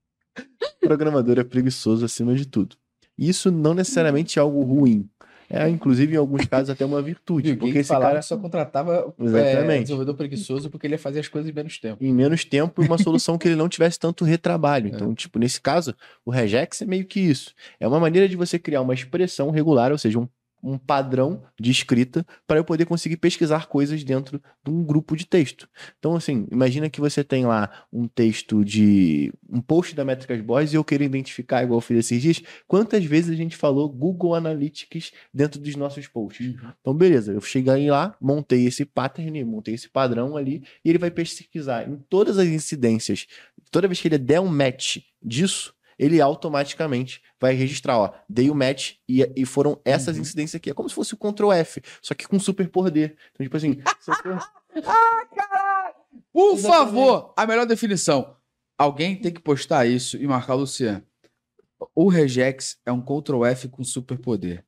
Programador é preguiçoso acima de tudo. Isso não necessariamente é algo ruim. É, inclusive, em alguns casos, até uma virtude. Porque esse cara, só contratava é, Exatamente. desenvolvedor preguiçoso porque ele ia fazer as coisas em menos tempo. em menos tempo, e uma solução que ele não tivesse tanto retrabalho. Então, tipo, nesse caso, o regex é meio que isso. É uma maneira de você criar uma expressão regular, ou seja, um, um padrão de escrita, para eu poder conseguir pesquisar coisas dentro de um grupo de texto. Então, assim, imagina que você tem lá um texto de. um post da Métricas Boys e eu quero identificar, igual eu fiz esses dias, quantas vezes a gente falou Google Analytics dentro dos nossos posts. Então, beleza, eu cheguei lá, montei esse pattern, montei esse padrão ali, e ele vai pesquisar em todas as incidências. Toda vez que ele der um match disso, ele automaticamente vai registrar, ó, dei o match e, e foram essas Uhum. incidências aqui. É como se fosse o Ctrl F, só que com super poder. Então, tipo assim, *laughs* eu for- Por Exatamente. favor, a melhor definição. Alguém tem que postar isso e marcar o Luciano. O regex é um Ctrl F com superpoder.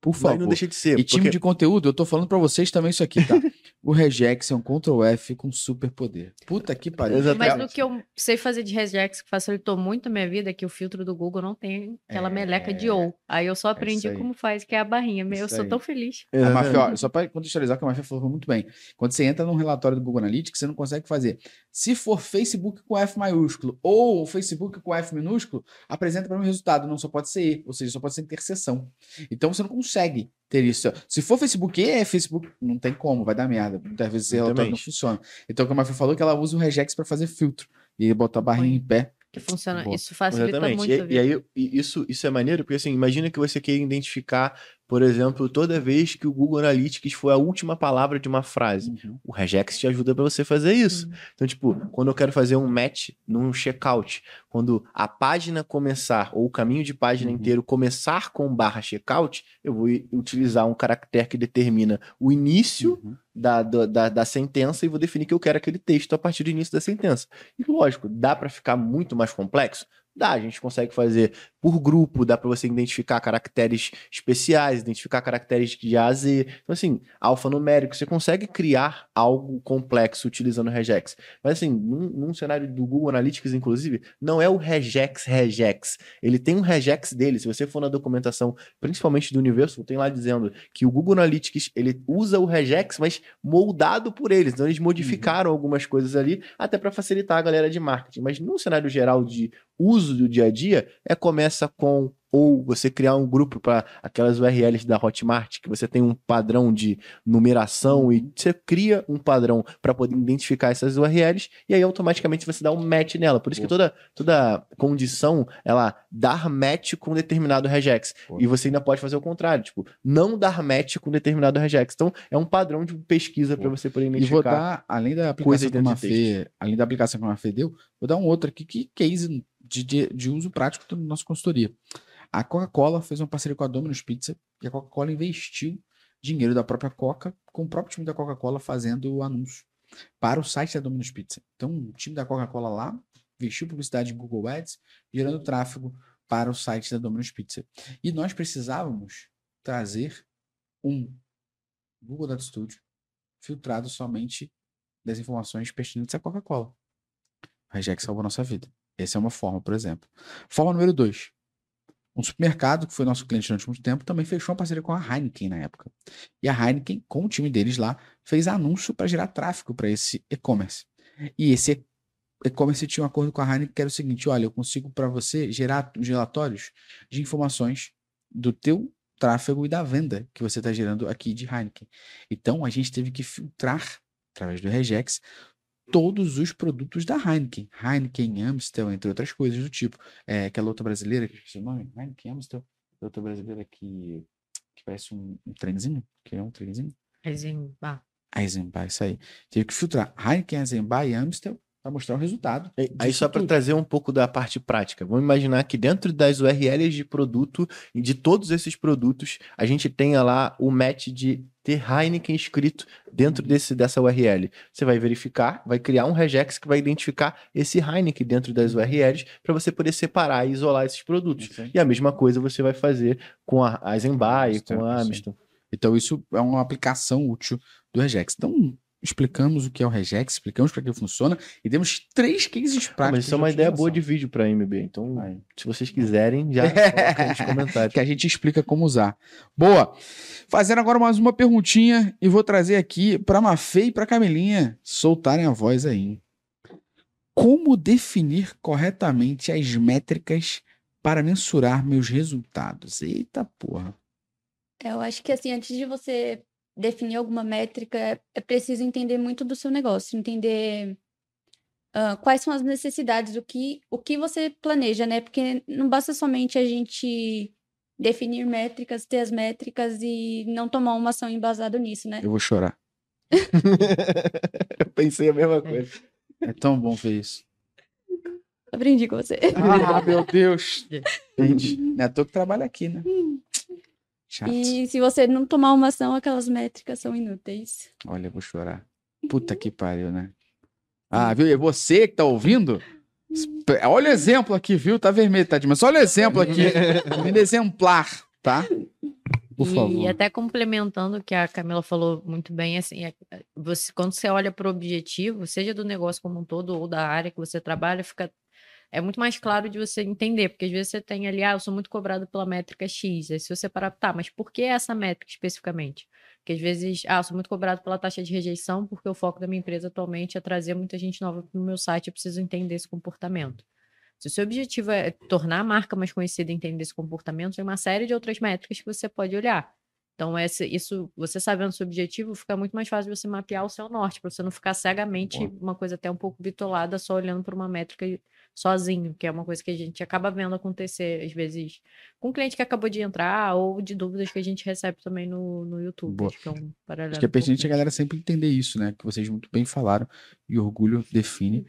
Por mas favor. não deixa de ser. E time porque- de conteúdo, eu tô falando pra vocês também isso aqui, tá? *laughs* o regex é um Ctrl F com superpoder. Puta que pariu. Mas no que eu sei fazer de regex, que facilitou muito a minha vida, é que o filtro do Google não tem aquela É. meleca de ou. Aí eu só aprendi aí. como faz, que é a barrinha. Eu Isso sou aí. tão feliz. A Exatamente. Mafia, ó, só para contextualizar o que a Mafia falou muito bem. Quando você entra num relatório do Google Analytics, você não consegue fazer. Se for Facebook com F maiúsculo ou Facebook com F minúsculo, apresenta para mim o resultado. Não só pode ser E, ou seja, só pode ser interseção. Então você não consegue ter isso. Se for Facebook é Facebook. Não tem como, vai dar merda. Muitas vezes relatório não funciona. Então o que a Mafia falou que ela usa o regex para fazer filtro e botar a barrinha em pé. Que funciona. Boa. Isso facilita Exatamente. muito a E, vida. e aí, isso, isso é maneiro, porque assim, imagina que você queira identificar, por exemplo, toda vez que o Google Analytics foi a última palavra de uma frase. O regex te ajuda para você fazer isso. Uhum. Então, tipo, quando eu quero fazer um match num checkout, quando a página começar, ou o caminho de página Uhum. inteiro começar com barra checkout, eu vou utilizar um caractere que determina o início Uhum. da, da, da, da sentença e vou definir que eu quero aquele texto a partir do início da sentença. E lógico, dá para ficar muito mais complexo? Dá, a gente consegue fazer por grupo, dá para você identificar caracteres especiais, identificar caracteres de A a Z. Então, assim, alfanumérico, você consegue criar algo complexo utilizando o regex. Mas, assim, num, num cenário do Google Analytics, inclusive, não é o regex regex. Ele tem um regex dele. Se você for na documentação, principalmente do Universo, tem lá dizendo que o Google Analytics, ele usa o regex, mas moldado por eles. Então, eles modificaram algumas coisas ali, até para facilitar a galera de marketing. Mas num cenário geral de uso do dia a dia, é começa com ou você criar um grupo para aquelas URLs da Hotmart, que você tem um padrão de numeração e você cria um padrão para poder identificar essas URLs e aí automaticamente você dá um match nela. Por isso que toda, toda condição ela dar match com determinado regex. Pô. E você ainda pode fazer o contrário, tipo, não dar match com determinado regex. Então é um padrão de pesquisa para Pô. você poder E vou identificar. dar, além da aplicação que a dentro de Mafê, além da aplicação que a Mafê deu, vou dar um outro aqui que case de, de, de uso prático da nossa consultoria. A Coca-Cola fez uma parceria com a Domino's Pizza e a Coca-Cola investiu dinheiro da própria Coca com o próprio time da Coca-Cola fazendo o anúncio para o site da Domino's Pizza. Então, o time da Coca-Cola lá investiu publicidade em Google Ads, gerando tráfego para o site da Domino's Pizza. E nós precisávamos trazer um Google Data Studio filtrado somente das informações pertinentes à Coca-Cola. O regex salvou a nossa vida. Essa é uma forma, por exemplo. Forma número dois. Um supermercado, que foi nosso cliente durante muito tempo, também fechou uma parceria com a Heineken na época. E a Heineken, com o time deles lá, fez anúncio para gerar tráfego para esse e-commerce. E esse e-commerce tinha um acordo com a Heineken que era o seguinte: olha, eu consigo para você gerar os relatórios de informações do teu tráfego e da venda que você está gerando aqui de Heineken. Então a gente teve que filtrar através do regex todos os produtos da Heineken. Heineken, Amstel, entre outras coisas do tipo. É, aquela outra brasileira, que esqueci o nome, Heineken, Amstel, outra brasileira que, que parece um, um trenzinho, que é um trenzinho. Eisenbach. Eisenbach, isso aí. Tive que filtrar Heineken, Eisenbach e Amstel para mostrar o resultado. E- Aí só para trazer um pouco da parte prática, vamos imaginar que dentro das URLs de produto e de todos esses produtos, a gente tenha lá o match de ter Heineken escrito dentro desse, dessa URL. Você vai verificar, vai criar um regex que vai identificar esse Heineken dentro das URLs para você poder separar e isolar esses produtos. Aí. E a mesma coisa você vai fazer com a Eisenbach, com a. Amstel. Então, isso é uma aplicação útil do regex. Então, explicamos o que é o regex, explicamos para que funciona e demos três cases práticos. Ah, mas isso é uma de ideia boa de vídeo para MB. Então, Aí. se vocês quiserem, já *laughs* coloca nos comentários. que a gente explica como usar. Boa. Fazendo agora mais uma perguntinha e vou trazer aqui para Mafê e para Camilinha soltarem a voz aí. Como definir corretamente as métricas para mensurar meus resultados? Eita porra. Eu acho que assim, antes de você definir alguma métrica, é, é preciso entender muito do seu negócio, entender ah, quais são as necessidades, o que, o que você planeja, né? Porque não basta somente a gente definir métricas, ter as métricas e não tomar uma ação embasada nisso, né? Eu vou chorar. *laughs* Eu pensei a mesma coisa. É tão bom ver isso. Aprendi com você. Ah, meu Deus. *laughs* Gente, não é à toa que trabalha aqui, né? *laughs* Chato. E se você não tomar uma ação, aquelas métricas são inúteis. Olha, eu vou chorar. Puta que pariu, né? Ah, viu? E você que tá ouvindo? Olha o exemplo aqui, viu? Tá vermelho, Tadinho, mas olha o exemplo aqui. *laughs* Exemplar, tá? Por e favor. até complementando o que a Camila falou muito bem, assim, é- é- você, quando você olha para o objetivo, seja do negócio como um todo ou da área que você trabalha, fica é muito mais claro de você entender, porque às vezes você tem ali, ah, eu sou muito cobrado pela métrica X. Aí se você parar, tá, mas por que essa métrica especificamente? Porque às vezes, ah, eu sou muito cobrado pela taxa de rejeição, porque o foco da minha empresa atualmente é trazer muita gente nova para o meu site, eu preciso entender esse comportamento. Se o seu objetivo é tornar a marca mais conhecida e entender esse comportamento, tem uma série de outras métricas que você pode olhar. Então, esse, isso, você sabendo o seu objetivo, fica muito mais fácil de você mapear o seu norte, para você não ficar cegamente Boa. uma coisa até um pouco bitolada, só olhando para uma métrica sozinho, que é uma coisa que a gente acaba vendo acontecer, às vezes, com um cliente que acabou de entrar, ou de dúvidas que a gente recebe também no, no YouTube. Boa. Acho que é um paralelo. Acho que é pertinente a galera sempre entender isso, né? Que vocês muito bem falaram e orgulho define.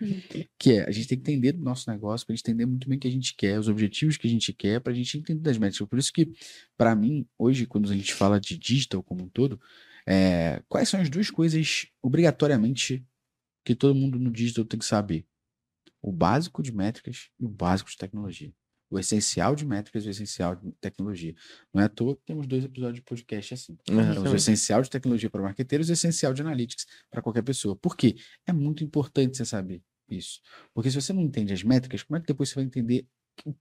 Que é, a gente tem que entender do nosso negócio, gente entender muito bem o que a gente quer, os objetivos que a gente quer, pra gente entender das métricas. Por isso que, pra mim, hoje, quando a gente fala de digital como um todo, é, quais são as duas coisas, obrigatoriamente, que todo mundo no digital tem que saber? O básico de métricas e o básico de tecnologia. O essencial de métricas e o essencial de tecnologia. Não é à toa que temos dois episódios de podcast assim. Uhum. Temos o essencial de tecnologia para marqueteiros e o essencial de analytics para qualquer pessoa. Por quê? É muito importante você saber isso. Porque se você não entende as métricas, como é que depois você vai entender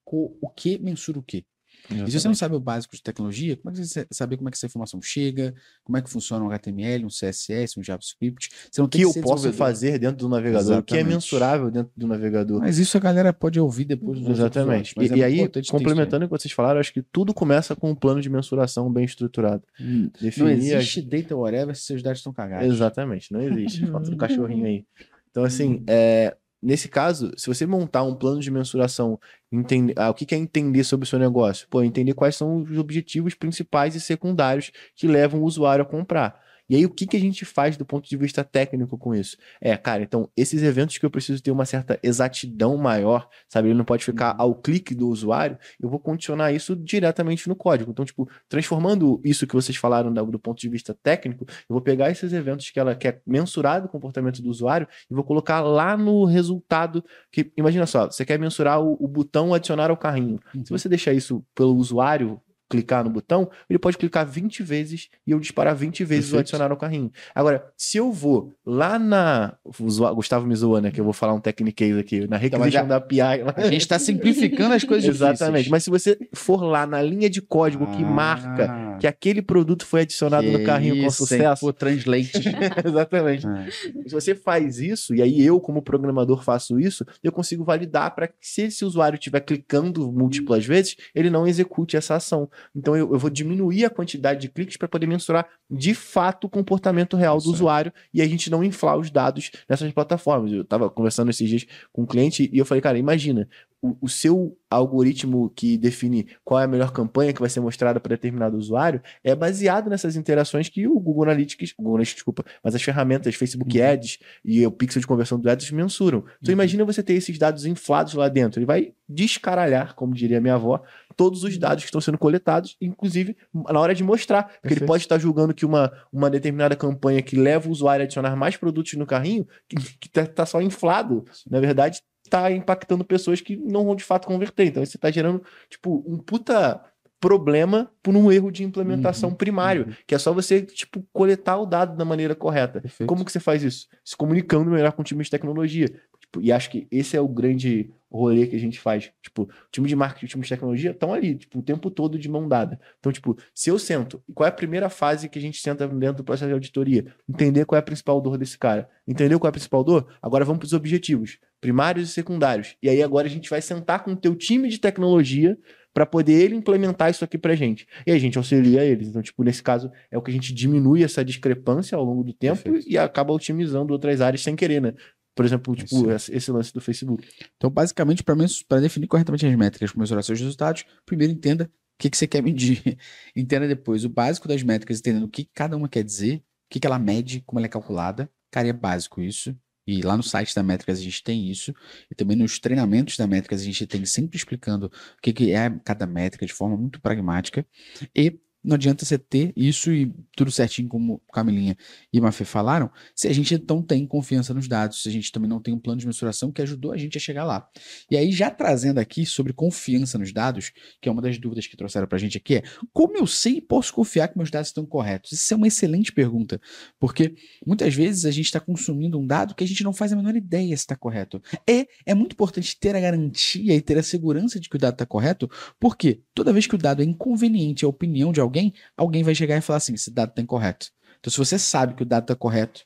o que mensura o quê? E se você não sabe o básico de tecnologia, como é que você saber como é que essa informação chega, como é que funciona um HTML, um CSS, um JavaScript? Você não O que tem eu ser posso fazer dentro do navegador, o que é Exatamente. mensurável dentro do navegador. Mas isso a galera pode ouvir depois dos Exatamente. E, é e aí, complementando o que vocês falaram, acho que tudo começa com um plano de mensuração bem estruturado. Hum, Não Definir as- existe data whatever se seus dados estão cagados. Exatamente, não existe. Falta do *laughs* cachorrinho aí. Então, assim, é, nesse caso, se você montar um plano de mensuração, entender, ah, o que que é entender sobre o seu negócio? Pô, entender quais são os objetivos principais e secundários que levam o usuário a comprar. E aí, o que, que a gente faz do ponto de vista técnico com isso? É, cara, então, esses eventos que eu preciso ter uma certa exatidão maior, sabe? Ele não pode ficar ao clique do usuário, eu vou condicionar isso diretamente no código. Então, tipo, transformando isso que vocês falaram do ponto de vista técnico, eu vou pegar esses eventos que ela quer mensurar do comportamento do usuário e vou colocar lá no resultado. Que, imagina só, você quer mensurar o, o botão adicionar ao carrinho. Uhum. Se você deixar isso pelo usuário clicar no botão, ele pode clicar 20 vezes e eu disparar 20 vezes o Perfeito. adicionar ao carrinho. Agora, se eu vou lá na. o Gustavo me zoou, né? Que eu vou falar um techniquez aqui. Na requisition já- da API. A *laughs* gente tá simplificando as coisas Exatamente. difíceis. Mas se você for lá na linha de código que marca Ah, que aquele produto foi adicionado no que carrinho com isso, hein? sucesso. Pô, translate. *laughs* Exatamente. Ah, Se você faz isso, e aí eu, como programador, faço isso, eu consigo validar para que se esse usuário estiver clicando múltiplas vezes, ele não execute essa ação. Então eu, eu vou diminuir a quantidade de cliques para poder mensurar de fato o comportamento real do aí. usuário e a gente não inflar os dados nessas plataformas. Eu estava conversando esses dias com um cliente e eu falei, cara, imagina, o, o seu algoritmo que define qual é a melhor campanha que vai ser mostrada para determinado usuário é baseado nessas interações que o Google Analytics, Google Analytics, desculpa, mas as ferramentas Facebook Uhum. Ads e o pixel de conversão do Ads mensuram. Então Uhum. imagina você ter esses dados inflados lá dentro. Ele vai descaralhar, como diria minha avó, todos os dados que estão sendo coletados, inclusive na hora de mostrar. Porque ele Perfeito. pode estar julgando que uma, uma determinada campanha que leva o usuário a adicionar mais produtos no carrinho, que, que tá, tá só inflado, na verdade, está impactando pessoas que não vão de fato converter. Então você está gerando, tipo, um puta problema por um erro de implementação Uhum, primário, uhum. que é só você, tipo, coletar o dado da maneira correta. Perfeito. Como que você faz isso? Se comunicando melhor com o time de tecnologia. Tipo, e acho que esse é o grande rolê que a gente faz. Tipo, o time de marketing e o time de tecnologia estão ali, tipo, o tempo todo de mão dada. Então, tipo, se eu sento, qual é a primeira fase que a gente senta dentro do processo de auditoria? Entender qual é a principal dor desse cara. Entendeu qual é a principal dor? Agora vamos para os objetivos, primários e secundários. E aí agora a gente vai sentar com o teu time de tecnologia para poder ele implementar isso aqui pra gente. E a gente auxilia eles. Então, tipo, nesse caso, é o que a gente diminui essa discrepância ao longo do tempo Perfeito. e acaba otimizando outras áreas sem querer, né? Por exemplo, tipo, esse esse lance do Facebook. Então, basicamente, para definir corretamente as métricas para mensurar seus resultados, primeiro entenda o que, que você quer medir. *laughs* entenda depois o básico das métricas, entendendo o que cada uma quer dizer, o que, que ela mede, como ela é calculada. Cara, é básico isso. E lá no site da Métricas a gente tem isso. E também nos treinamentos da Métricas a gente tem sempre explicando o que, é cada métrica de forma muito pragmática. E não adianta você ter isso e tudo certinho como Camilinha e Mafê falaram, se a gente não tem confiança nos dados, se a gente também não tem um plano de mensuração que ajudou a gente a chegar lá. E aí, já trazendo aqui sobre confiança nos dados, que é uma das dúvidas que trouxeram pra gente aqui, é como eu sei e posso confiar que meus dados estão corretos? Isso é uma excelente pergunta, porque muitas vezes a gente está consumindo um dado que a gente não faz a menor ideia se está correto. E é muito importante ter a garantia e ter a segurança de que o dado está correto, porque toda vez que o dado é inconveniente à opinião de alguém, alguém vai chegar e falar assim: esse dado está incorreto. Então, se você sabe que o dado está correto,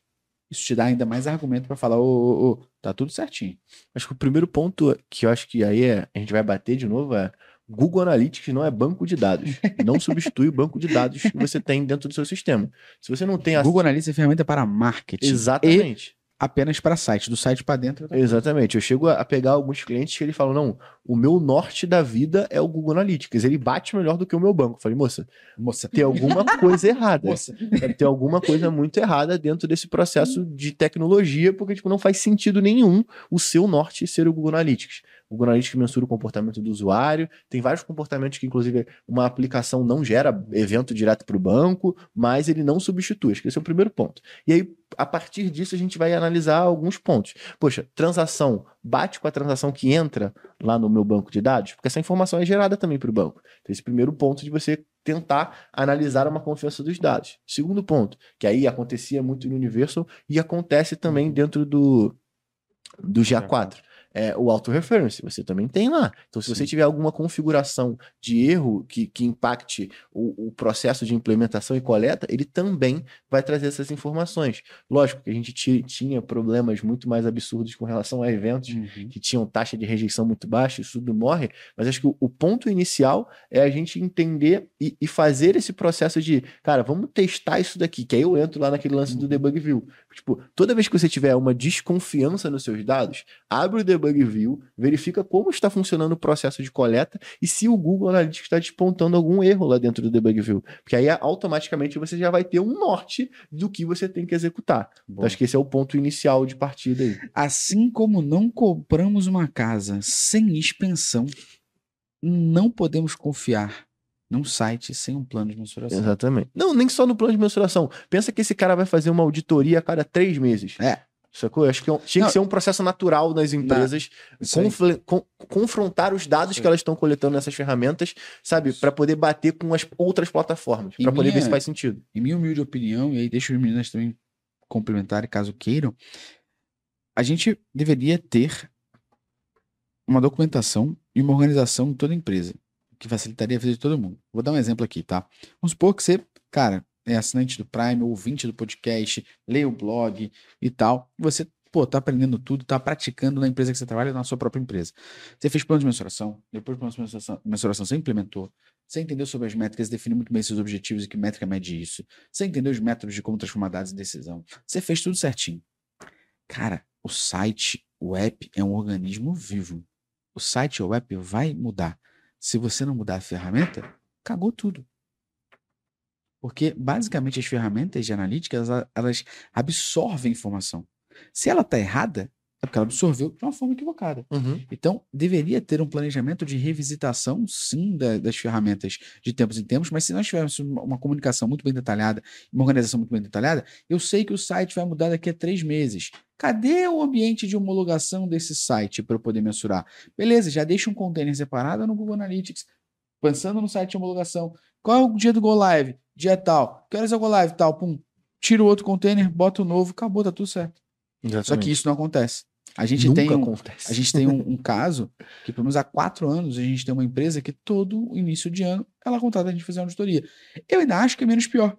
isso te dá ainda mais argumento para falar: ô, ô, ô, tá tudo certinho. Acho que o primeiro ponto que eu acho que aí é, a gente vai bater de novo é Google Analytics não é banco de dados. Não substitui o banco de dados que você tem dentro do seu sistema. Se você não tem a... Google Analytics é ferramenta para marketing. Exatamente. Apenas para site. Do site para dentro. tá? Exatamente. Eu chego a pegar alguns clientes que ele falam: não, o meu norte da vida é o Google Analytics. Ele bate melhor do que o meu banco. Eu falei, moça, Moça. tem alguma *laughs* coisa errada. Moça. Deve ter alguma coisa muito errada dentro desse processo de tecnologia, porque tipo, não faz sentido nenhum o seu norte ser o Google Analytics. O Google Analytics mensura o comportamento do usuário, tem vários comportamentos que, inclusive, uma aplicação não gera evento direto para o banco, mas ele não substitui. Acho que esse é o primeiro ponto. E aí, a partir disso, a gente vai analisar alguns pontos. Poxa, transação bate com a transação que entra lá no meu banco de dados? Porque essa informação é gerada também para o banco. Então, esse primeiro ponto de você tentar analisar uma confiança dos dados. Segundo ponto, que aí acontecia muito no Universal e acontece também dentro do, do GA4. É, o auto-reference, você também tem lá. Então, se você tiver alguma configuração de erro que, que impacte o, o processo de implementação e coleta, ele também vai trazer essas informações. Lógico que a gente ti- tinha problemas muito mais absurdos com relação a eventos Uhum. que tinham taxa de rejeição muito baixa, isso tudo morre, mas acho que o, o ponto inicial é a gente entender e, e fazer esse processo de, cara, vamos testar isso daqui, que aí eu entro lá naquele lance do debug view. Tipo, toda vez que você tiver uma desconfiança nos seus dados, abre o debug view, verifica como está funcionando o processo de coleta e se o Google Analytics está despontando algum erro lá dentro do debug view, porque aí automaticamente você já vai ter um norte do que você tem que executar. Então, acho que esse é o ponto inicial de partida aí. Assim como não compramos uma casa sem expensão, não podemos confiar num site sem um plano de mensuração. Exatamente. Não, nem só no plano de mensuração. Pensa que esse cara vai fazer uma auditoria a cada três meses. É. Sacou? Eu acho que é tinha Não. que ser um processo natural das empresas confle- con- confrontar os dados Isso que elas estão coletando nessas ferramentas, sabe? Para poder bater com as outras plataformas. Para poder ver se faz sentido. em minha humilde opinião, e aí deixa os meninas também complementarem caso queiram, a gente deveria ter uma documentação e uma organização em toda a empresa, que facilitaria a vida de todo mundo. Vou dar um exemplo aqui, tá? Vamos supor que você, cara, é assinante do Prime, ouvinte do podcast, lê o blog e tal, e você, pô, tá aprendendo tudo, tá praticando na empresa que você trabalha, na sua própria empresa. Você fez plano de mensuração, depois do plano de mensuração, mensuração você implementou, você entendeu sobre as métricas, definiu muito bem seus objetivos e que métrica mede isso. Você entendeu os métodos de como transformar dados em decisão. Você fez tudo certinho. Cara, o site, o app é um organismo vivo. O site ou o app vai mudar. Se você não mudar a ferramenta, cagou tudo. Porque, basicamente, as ferramentas de analítica, elas, elas absorvem informação. Se ela está errada, é porque ela absorveu de uma forma equivocada. Então, deveria ter um planejamento de revisitação, sim, da- das ferramentas de tempos em tempos, mas se nós tivermos uma, uma comunicação muito bem detalhada, uma organização muito bem detalhada, eu sei que o site vai mudar daqui a três meses. Cadê o ambiente de homologação desse site para eu poder mensurar? Beleza, já deixa um container separado no Google Analytics, pensando no site de homologação. Qual é o dia do Go Live? Dia tal. Que horas o Go Live? Tal, pum. Tira o outro container, bota o novo, acabou, tá tudo certo. Só que isso não acontece. A gente Nunca tem um, acontece. a gente tem um, um caso que, pelo menos há quatro anos, a gente tem uma empresa que todo início de ano ela contrata a gente fazer uma auditoria. Eu ainda acho que é menos pior.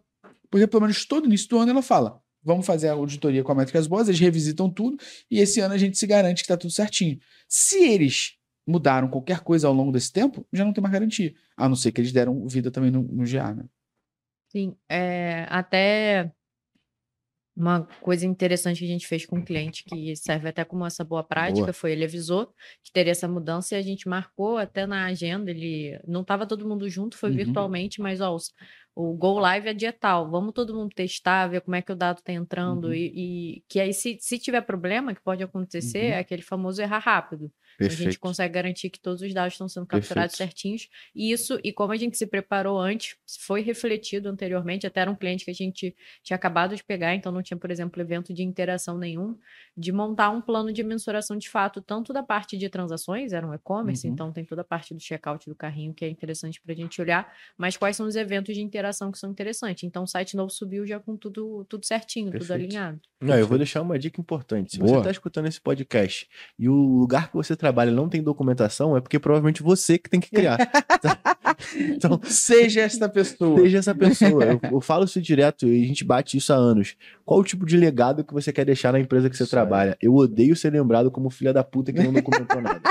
Porque pelo menos todo início do ano ela fala: vamos fazer a auditoria com a métricas boas, eles revisitam tudo e esse ano a gente se garante que está tudo certinho. Se eles mudaram qualquer coisa ao longo desse tempo, já não tem mais garantia. A não ser que eles deram vida também no, no GA, né? Sim, é, até uma coisa interessante que a gente fez com o cliente, que serve até como essa boa prática, Boa. foi ele avisou que teria essa mudança e a gente marcou até na agenda, ele não estava todo mundo junto, foi Uhum. virtualmente, mas ó, o Go Live é dia tal, vamos todo mundo testar, ver como é que o dado está entrando Uhum. e, e que aí se, se tiver problema, que pode acontecer, Uhum. é aquele famoso errar rápido. A gente Perfeito. consegue garantir que todos os dados estão sendo capturados Perfeito. certinhos. E isso, e como a gente se preparou antes, foi refletido anteriormente, até era um cliente que a gente tinha acabado de pegar, então não tinha, por exemplo, evento de interação nenhum, de montar um plano de mensuração de fato, tanto da parte de transações, era um e-commerce, Uhum. então tem toda a parte do checkout do carrinho que é interessante para a gente olhar, mas quais são os eventos de interação que são interessantes. Então o site novo subiu já com tudo, tudo certinho, tudo Perfeito. alinhado. Não, eu vou deixar uma dica importante. Se você Boa. está escutando esse podcast e o lugar que você trabalha não tem documentação, é porque provavelmente você que tem que criar. *laughs* então, Seja esta pessoa. seja essa pessoa. Eu, eu falo isso direto e a gente bate isso há anos. Qual o tipo de legado que você quer deixar na empresa que você Isso trabalha? Eu odeio ser lembrado como filha da puta que não documentou nada.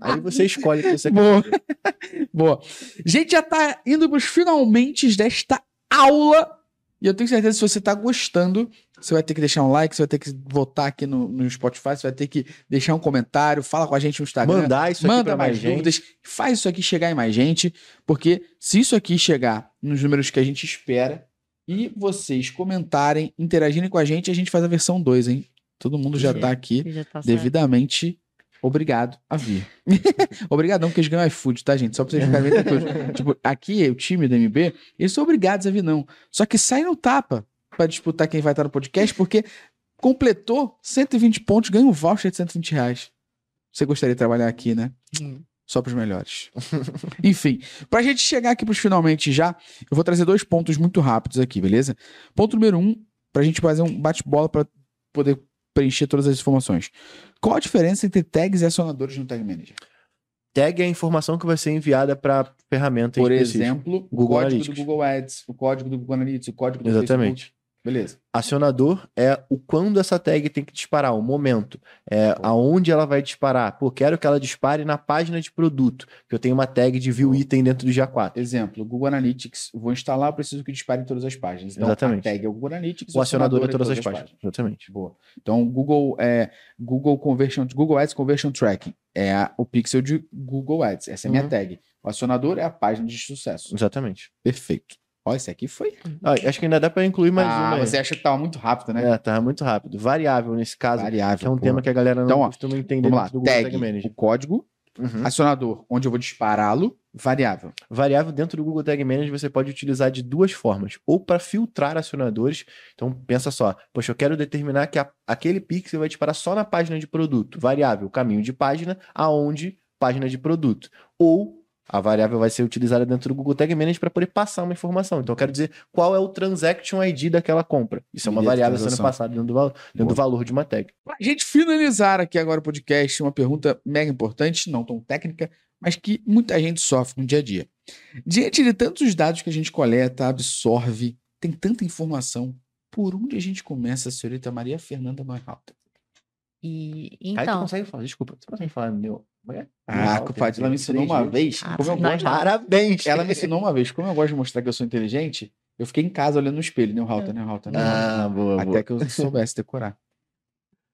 Aí você escolhe o que você quer. Boa. fazer. *laughs* Boa. Gente, já tá indo pros finalmente desta aula. E eu tenho certeza que se você tá gostando, você vai ter que deixar um like, você vai ter que votar aqui no, no Spotify, você vai ter que deixar um comentário, fala com a gente no Instagram. Mandar isso aqui Manda pra mais, mais gente. dúvidas, faz isso aqui chegar em mais gente, porque se isso aqui chegar nos números que a gente espera e vocês comentarem, interagirem com a gente, a gente faz a versão 2, hein? Todo mundo já Sim. tá aqui já tá certo. devidamente obrigado a vir. *laughs* Obrigadão, porque eles ganham iFood, tá, gente? Só pra vocês ficarem bem tranquilos. *laughs* Tipo, aqui, o time do MB, eles são obrigados a vir, não. Só que sai no tapa pra disputar quem vai estar no podcast, porque completou 120 pontos, ganha um voucher de 120 reais. Você gostaria de trabalhar aqui, né? Só pros melhores. *laughs* Enfim, pra gente chegar aqui pros finalmente já, eu vou trazer dois pontos muito rápidos aqui, beleza? Ponto número um, pra gente fazer um bate-bola pra poder preencher todas as informações. Qual a diferença entre tags e acionadores no Tag Manager? Tag é a informação que vai ser enviada para ferramenta Por específica. exemplo, o Google código Analytics. do Google Ads, o código do Google Analytics, o código do Exatamente. Facebook. Beleza. Acionador é o quando essa tag tem que disparar, o momento. É aonde ela vai disparar. Pô, quero que ela dispare na página de produto, que eu tenho uma tag de view item dentro do GA4. Exemplo, Google Analytics, vou instalar, eu preciso que dispare em todas as páginas. Então, Exatamente. a tag é o Google Analytics, O acionador é todas as páginas. Exatamente. Boa. Então, Google é Google Conversion, Google Ads Conversion Tracking é a- o pixel de Google Ads. Essa é a minha Uhum. tag. O acionador é a página de sucesso. Exatamente. Perfeito. Ó, esse aqui foi. Ah, acho que ainda dá para incluir mais ah, uma. aí. você acha que tava muito rápido, né? É, tá muito rápido. Variável nesse caso, Variável. que é um pô. tema que a galera não Então, ó, costuma entender Vamos lá, do Google tag, Tag Manager. o código Uhum. Acionador, onde eu vou dispará-lo. Variável. Variável dentro do Google Tag Manager você pode utilizar de duas formas. Ou para filtrar acionadores. Então, pensa só. Poxa, eu quero determinar que a- aquele pixel vai disparar só na página de produto. Variável, caminho de página, aonde página de produto. Ou a variável vai ser utilizada dentro do Google Tag Manager para poder passar uma informação. Então, eu quero dizer qual é o transaction ID daquela compra. Isso é uma variável sendo passada dentro do, val- dentro do valor de uma tag. Pra gente finalizar aqui agora o podcast, uma pergunta mega importante, não tão técnica, mas que muita gente sofre no dia a dia. Diante de tantos dados que a gente coleta, absorve, tem tanta informação, por onde a gente começa, senhorita Maria Fernanda Neuhalter? E Aí tu então, consegue falar, desculpa, você consegue falar meu. é? Ah, compadre, ela me ensinou uma vezes. vez. Como eu nós gosto, Parabéns! ela me ensinou uma vez, como eu gosto de mostrar que eu sou inteligente, eu fiquei em casa olhando no espelho, Neuhalter, Neuhalter, Neuhalter. Ah, boa, Até boa. que eu soubesse decorar.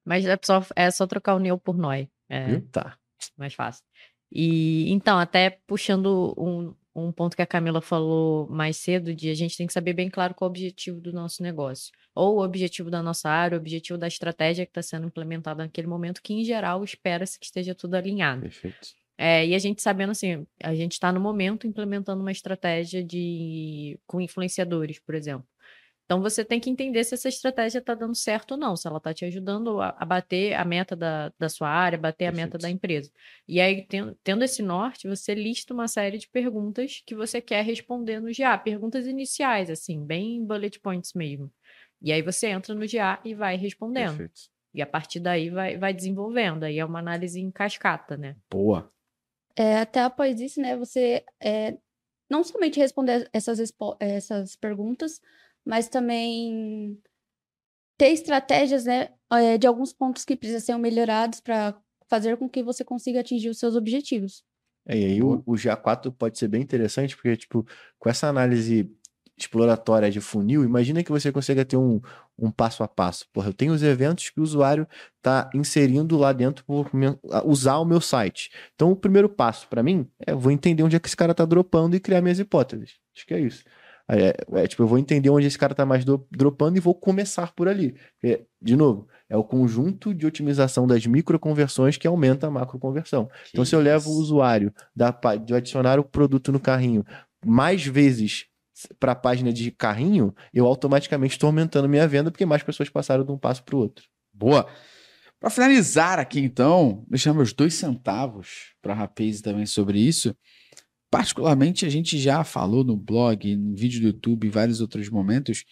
mas é só, é só trocar o neo por noi. É Viu? Tá. mais fácil. E então, até puxando um, um ponto que a Camila falou mais cedo, de a gente tem que saber bem claro qual é o objetivo do nosso negócio. Ou o objetivo da nossa área, o objetivo da estratégia que está sendo implementada naquele momento, que em geral espera-se que esteja tudo alinhado. Perfeito. É, e a gente sabendo assim, a gente está no momento implementando uma estratégia de com influenciadores, por exemplo. Então você tem que entender se essa estratégia está dando certo ou não, se ela está te ajudando a, a bater a meta da, da sua área, bater a meta Perfeito. da empresa. E aí, ten- tendo esse norte, você lista uma série de perguntas que você quer responder no GA, perguntas iniciais, assim, bem bullet points mesmo. E aí você entra no GA e vai respondendo. Perfeito. E a partir daí vai, vai desenvolvendo. Aí é uma análise em cascata, né? Boa. É, até após isso, né, você é, não somente responder essas, essas perguntas, mas também ter estratégias, né, é, de alguns pontos que precisam ser melhorados para fazer com que você consiga atingir os seus objetivos. É, e aí o, o GA4 pode ser bem interessante, porque, tipo, com essa análise exploratória de funil, imagina que você consiga ter um, um passo a passo. Porra, eu tenho os eventos que o usuário está inserindo lá dentro por me- a- usar o meu site. Então, o primeiro passo para mim é eu vou entender onde é que esse cara está dropando e criar minhas hipóteses. Acho que é isso. É, é, tipo, eu vou entender onde esse cara está mais do- dropando e vou começar por ali. Porque, de novo, é o conjunto de otimização das microconversões que aumenta a macroconversão. Então, se eu levo o usuário da, de adicionar o produto no carrinho mais vezes para a página de carrinho, eu automaticamente estou aumentando minha venda porque mais pessoas passaram de um passo para o outro. Boa. Para finalizar aqui, então, deixar meus dois centavos para a Rapaze também sobre isso. Particularmente, a gente já falou no blog, no vídeo do YouTube, em vários outros momentos,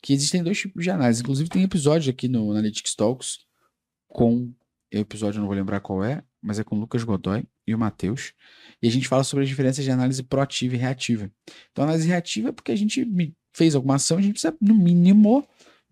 que existem dois tipos de análise. Inclusive, tem episódio aqui no Analytics Talks com. Episódio eu não vou lembrar qual é, mas é com o Lucas Godoy e o Matheus. E a gente fala sobre as diferenças de análise proativa e reativa. Então, análise reativa é porque a gente fez alguma ação, a gente precisa, no mínimo,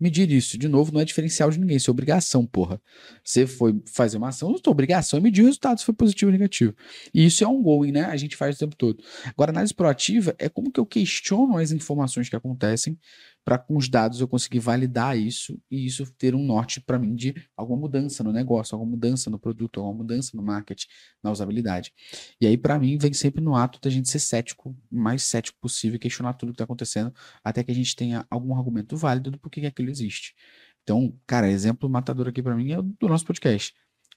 medir isso. De novo, não é diferencial de ninguém, isso é obrigação, porra. Você foi fazer uma ação, sua obrigação é medir o resultado, se foi positivo ou negativo. E isso é ongoing, né? A gente faz o tempo todo. Agora, análise proativa é como que eu questiono as informações que acontecem para com os dados eu conseguir validar isso e isso ter um norte para mim de alguma mudança no negócio, alguma mudança no produto, alguma mudança no marketing, na usabilidade. E aí, para mim, vem sempre no ato da gente ser cético, mais cético possível, questionar tudo que está acontecendo, até que a gente tenha algum argumento válido do porquê que aquilo existe. Então, cara, exemplo matador aqui para mim é do nosso podcast.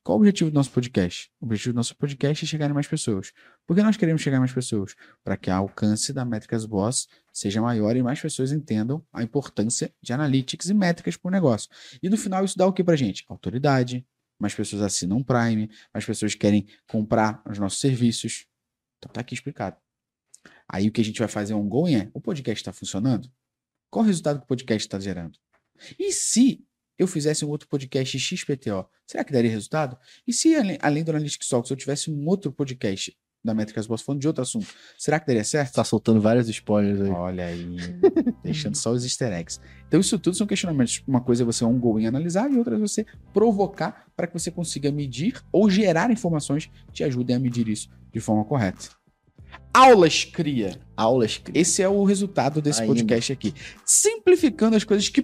Qual o objetivo do nosso podcast? O objetivo do nosso podcast é chegar em mais pessoas. Por que nós queremos chegar em mais pessoas? Para que o alcance da Métricas Boss seja maior e mais pessoas entendam a importância de analytics e métricas para o negócio. E no final isso dá o que para gente? Autoridade, mais pessoas assinam Prime, mais pessoas querem comprar os nossos serviços. Então tá aqui explicado. Aí o que a gente vai fazer ongoing é, o podcast está funcionando? Qual o resultado que o podcast está gerando? E se eu fizesse um outro podcast XPTO, será que daria resultado? E se além, além do Analytics Talks eu tivesse um outro podcast da Métricas Boss falando de outro assunto, será que daria certo? Tá soltando vários spoilers aí. Olha aí, *laughs* deixando só os easter eggs. Então, isso tudo são questionamentos. Uma coisa é você ongoing analisar e outra é você provocar para que você consiga medir ou gerar informações que te ajudem a medir isso de forma correta. Aulas cria. Aulas. Esse é o resultado desse Ainda. podcast aqui. Simplificando as coisas que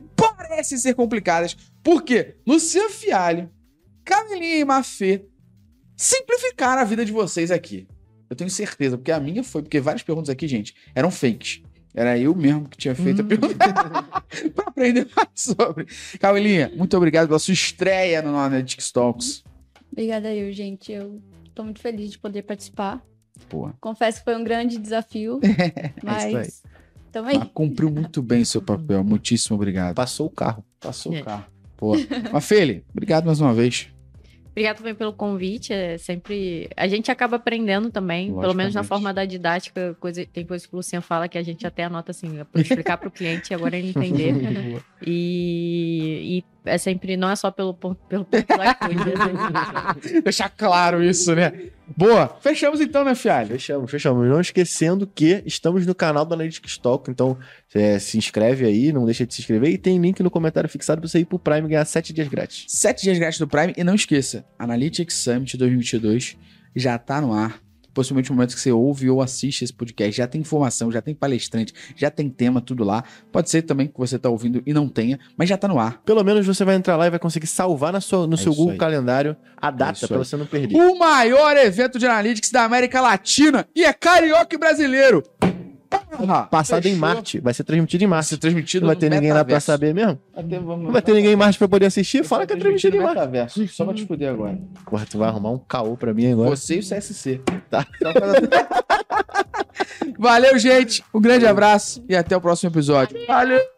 parecem ser complicadas. Por quê? Luciano Fialho, Camilinha e Mafê simplificaram a vida de vocês aqui. Eu tenho certeza, porque a minha foi, porque várias perguntas aqui, gente, eram fakes. Era eu mesmo que tinha feito a Hum. pergunta *laughs* para aprender mais sobre. Camilinha, muito obrigado pela sua estreia no Analytics Talks. Obrigada eu, gente. Eu tô muito feliz de poder participar. Confesso que foi um grande desafio, *laughs* aí. mas tamo aí. Mas cumpriu muito bem seu papel. Muitíssimo obrigado. Passou o carro. Passou É. o carro. Pô. *laughs* Mas, Feli, obrigado mais uma vez. Obrigada também pelo convite. É sempre. A gente acaba aprendendo também, pelo menos na forma da didática. Coisa... Tem coisas que o Luciano fala que a gente até anota assim, para explicar para o cliente e agora ele entender. *laughs* E, e é sempre, não é só pelo, pelo ponto do iFood. é sempre- *laughs* Deixar claro isso, né? Boa. Fechamos então, né, Fialho? Fechamos, fechamos. Não esquecendo que estamos no canal do Analytics Talk, então é, se inscreve aí, não deixa de se inscrever e tem link no comentário fixado pra você ir pro Prime e ganhar 7 dias grátis. Sete dias grátis do Prime. E não esqueça, Analytics Summit 2022 já tá no ar. Possivelmente no momento que você ouve ou assiste esse podcast, já tem informação, já tem palestrante, já tem tema, tudo lá. Pode ser também que você tá ouvindo e não tenha, mas já tá no ar. Pelo menos você vai entrar lá e vai conseguir salvar na sua, no É seu Google aí. Calendário a É data pra aí. você não perder. O maior evento de Analytics da América Latina e é carioca e brasileiro. Porra, Passado em fechou. Marte, vai ser transmitido em Vai Marte. ser transmitido Não vai no ter ninguém lá pra saber mesmo? Até vamos- Não vai ter ninguém em Marte pra poder assistir? Fala que é transmitido em Marte. metaverso. Só pra te fuder agora. Porra, tu vai arrumar um caô pra mim agora. Você e o CSC. Tá. *laughs* Valeu, gente. Um grande abraço e até o próximo episódio. Valeu!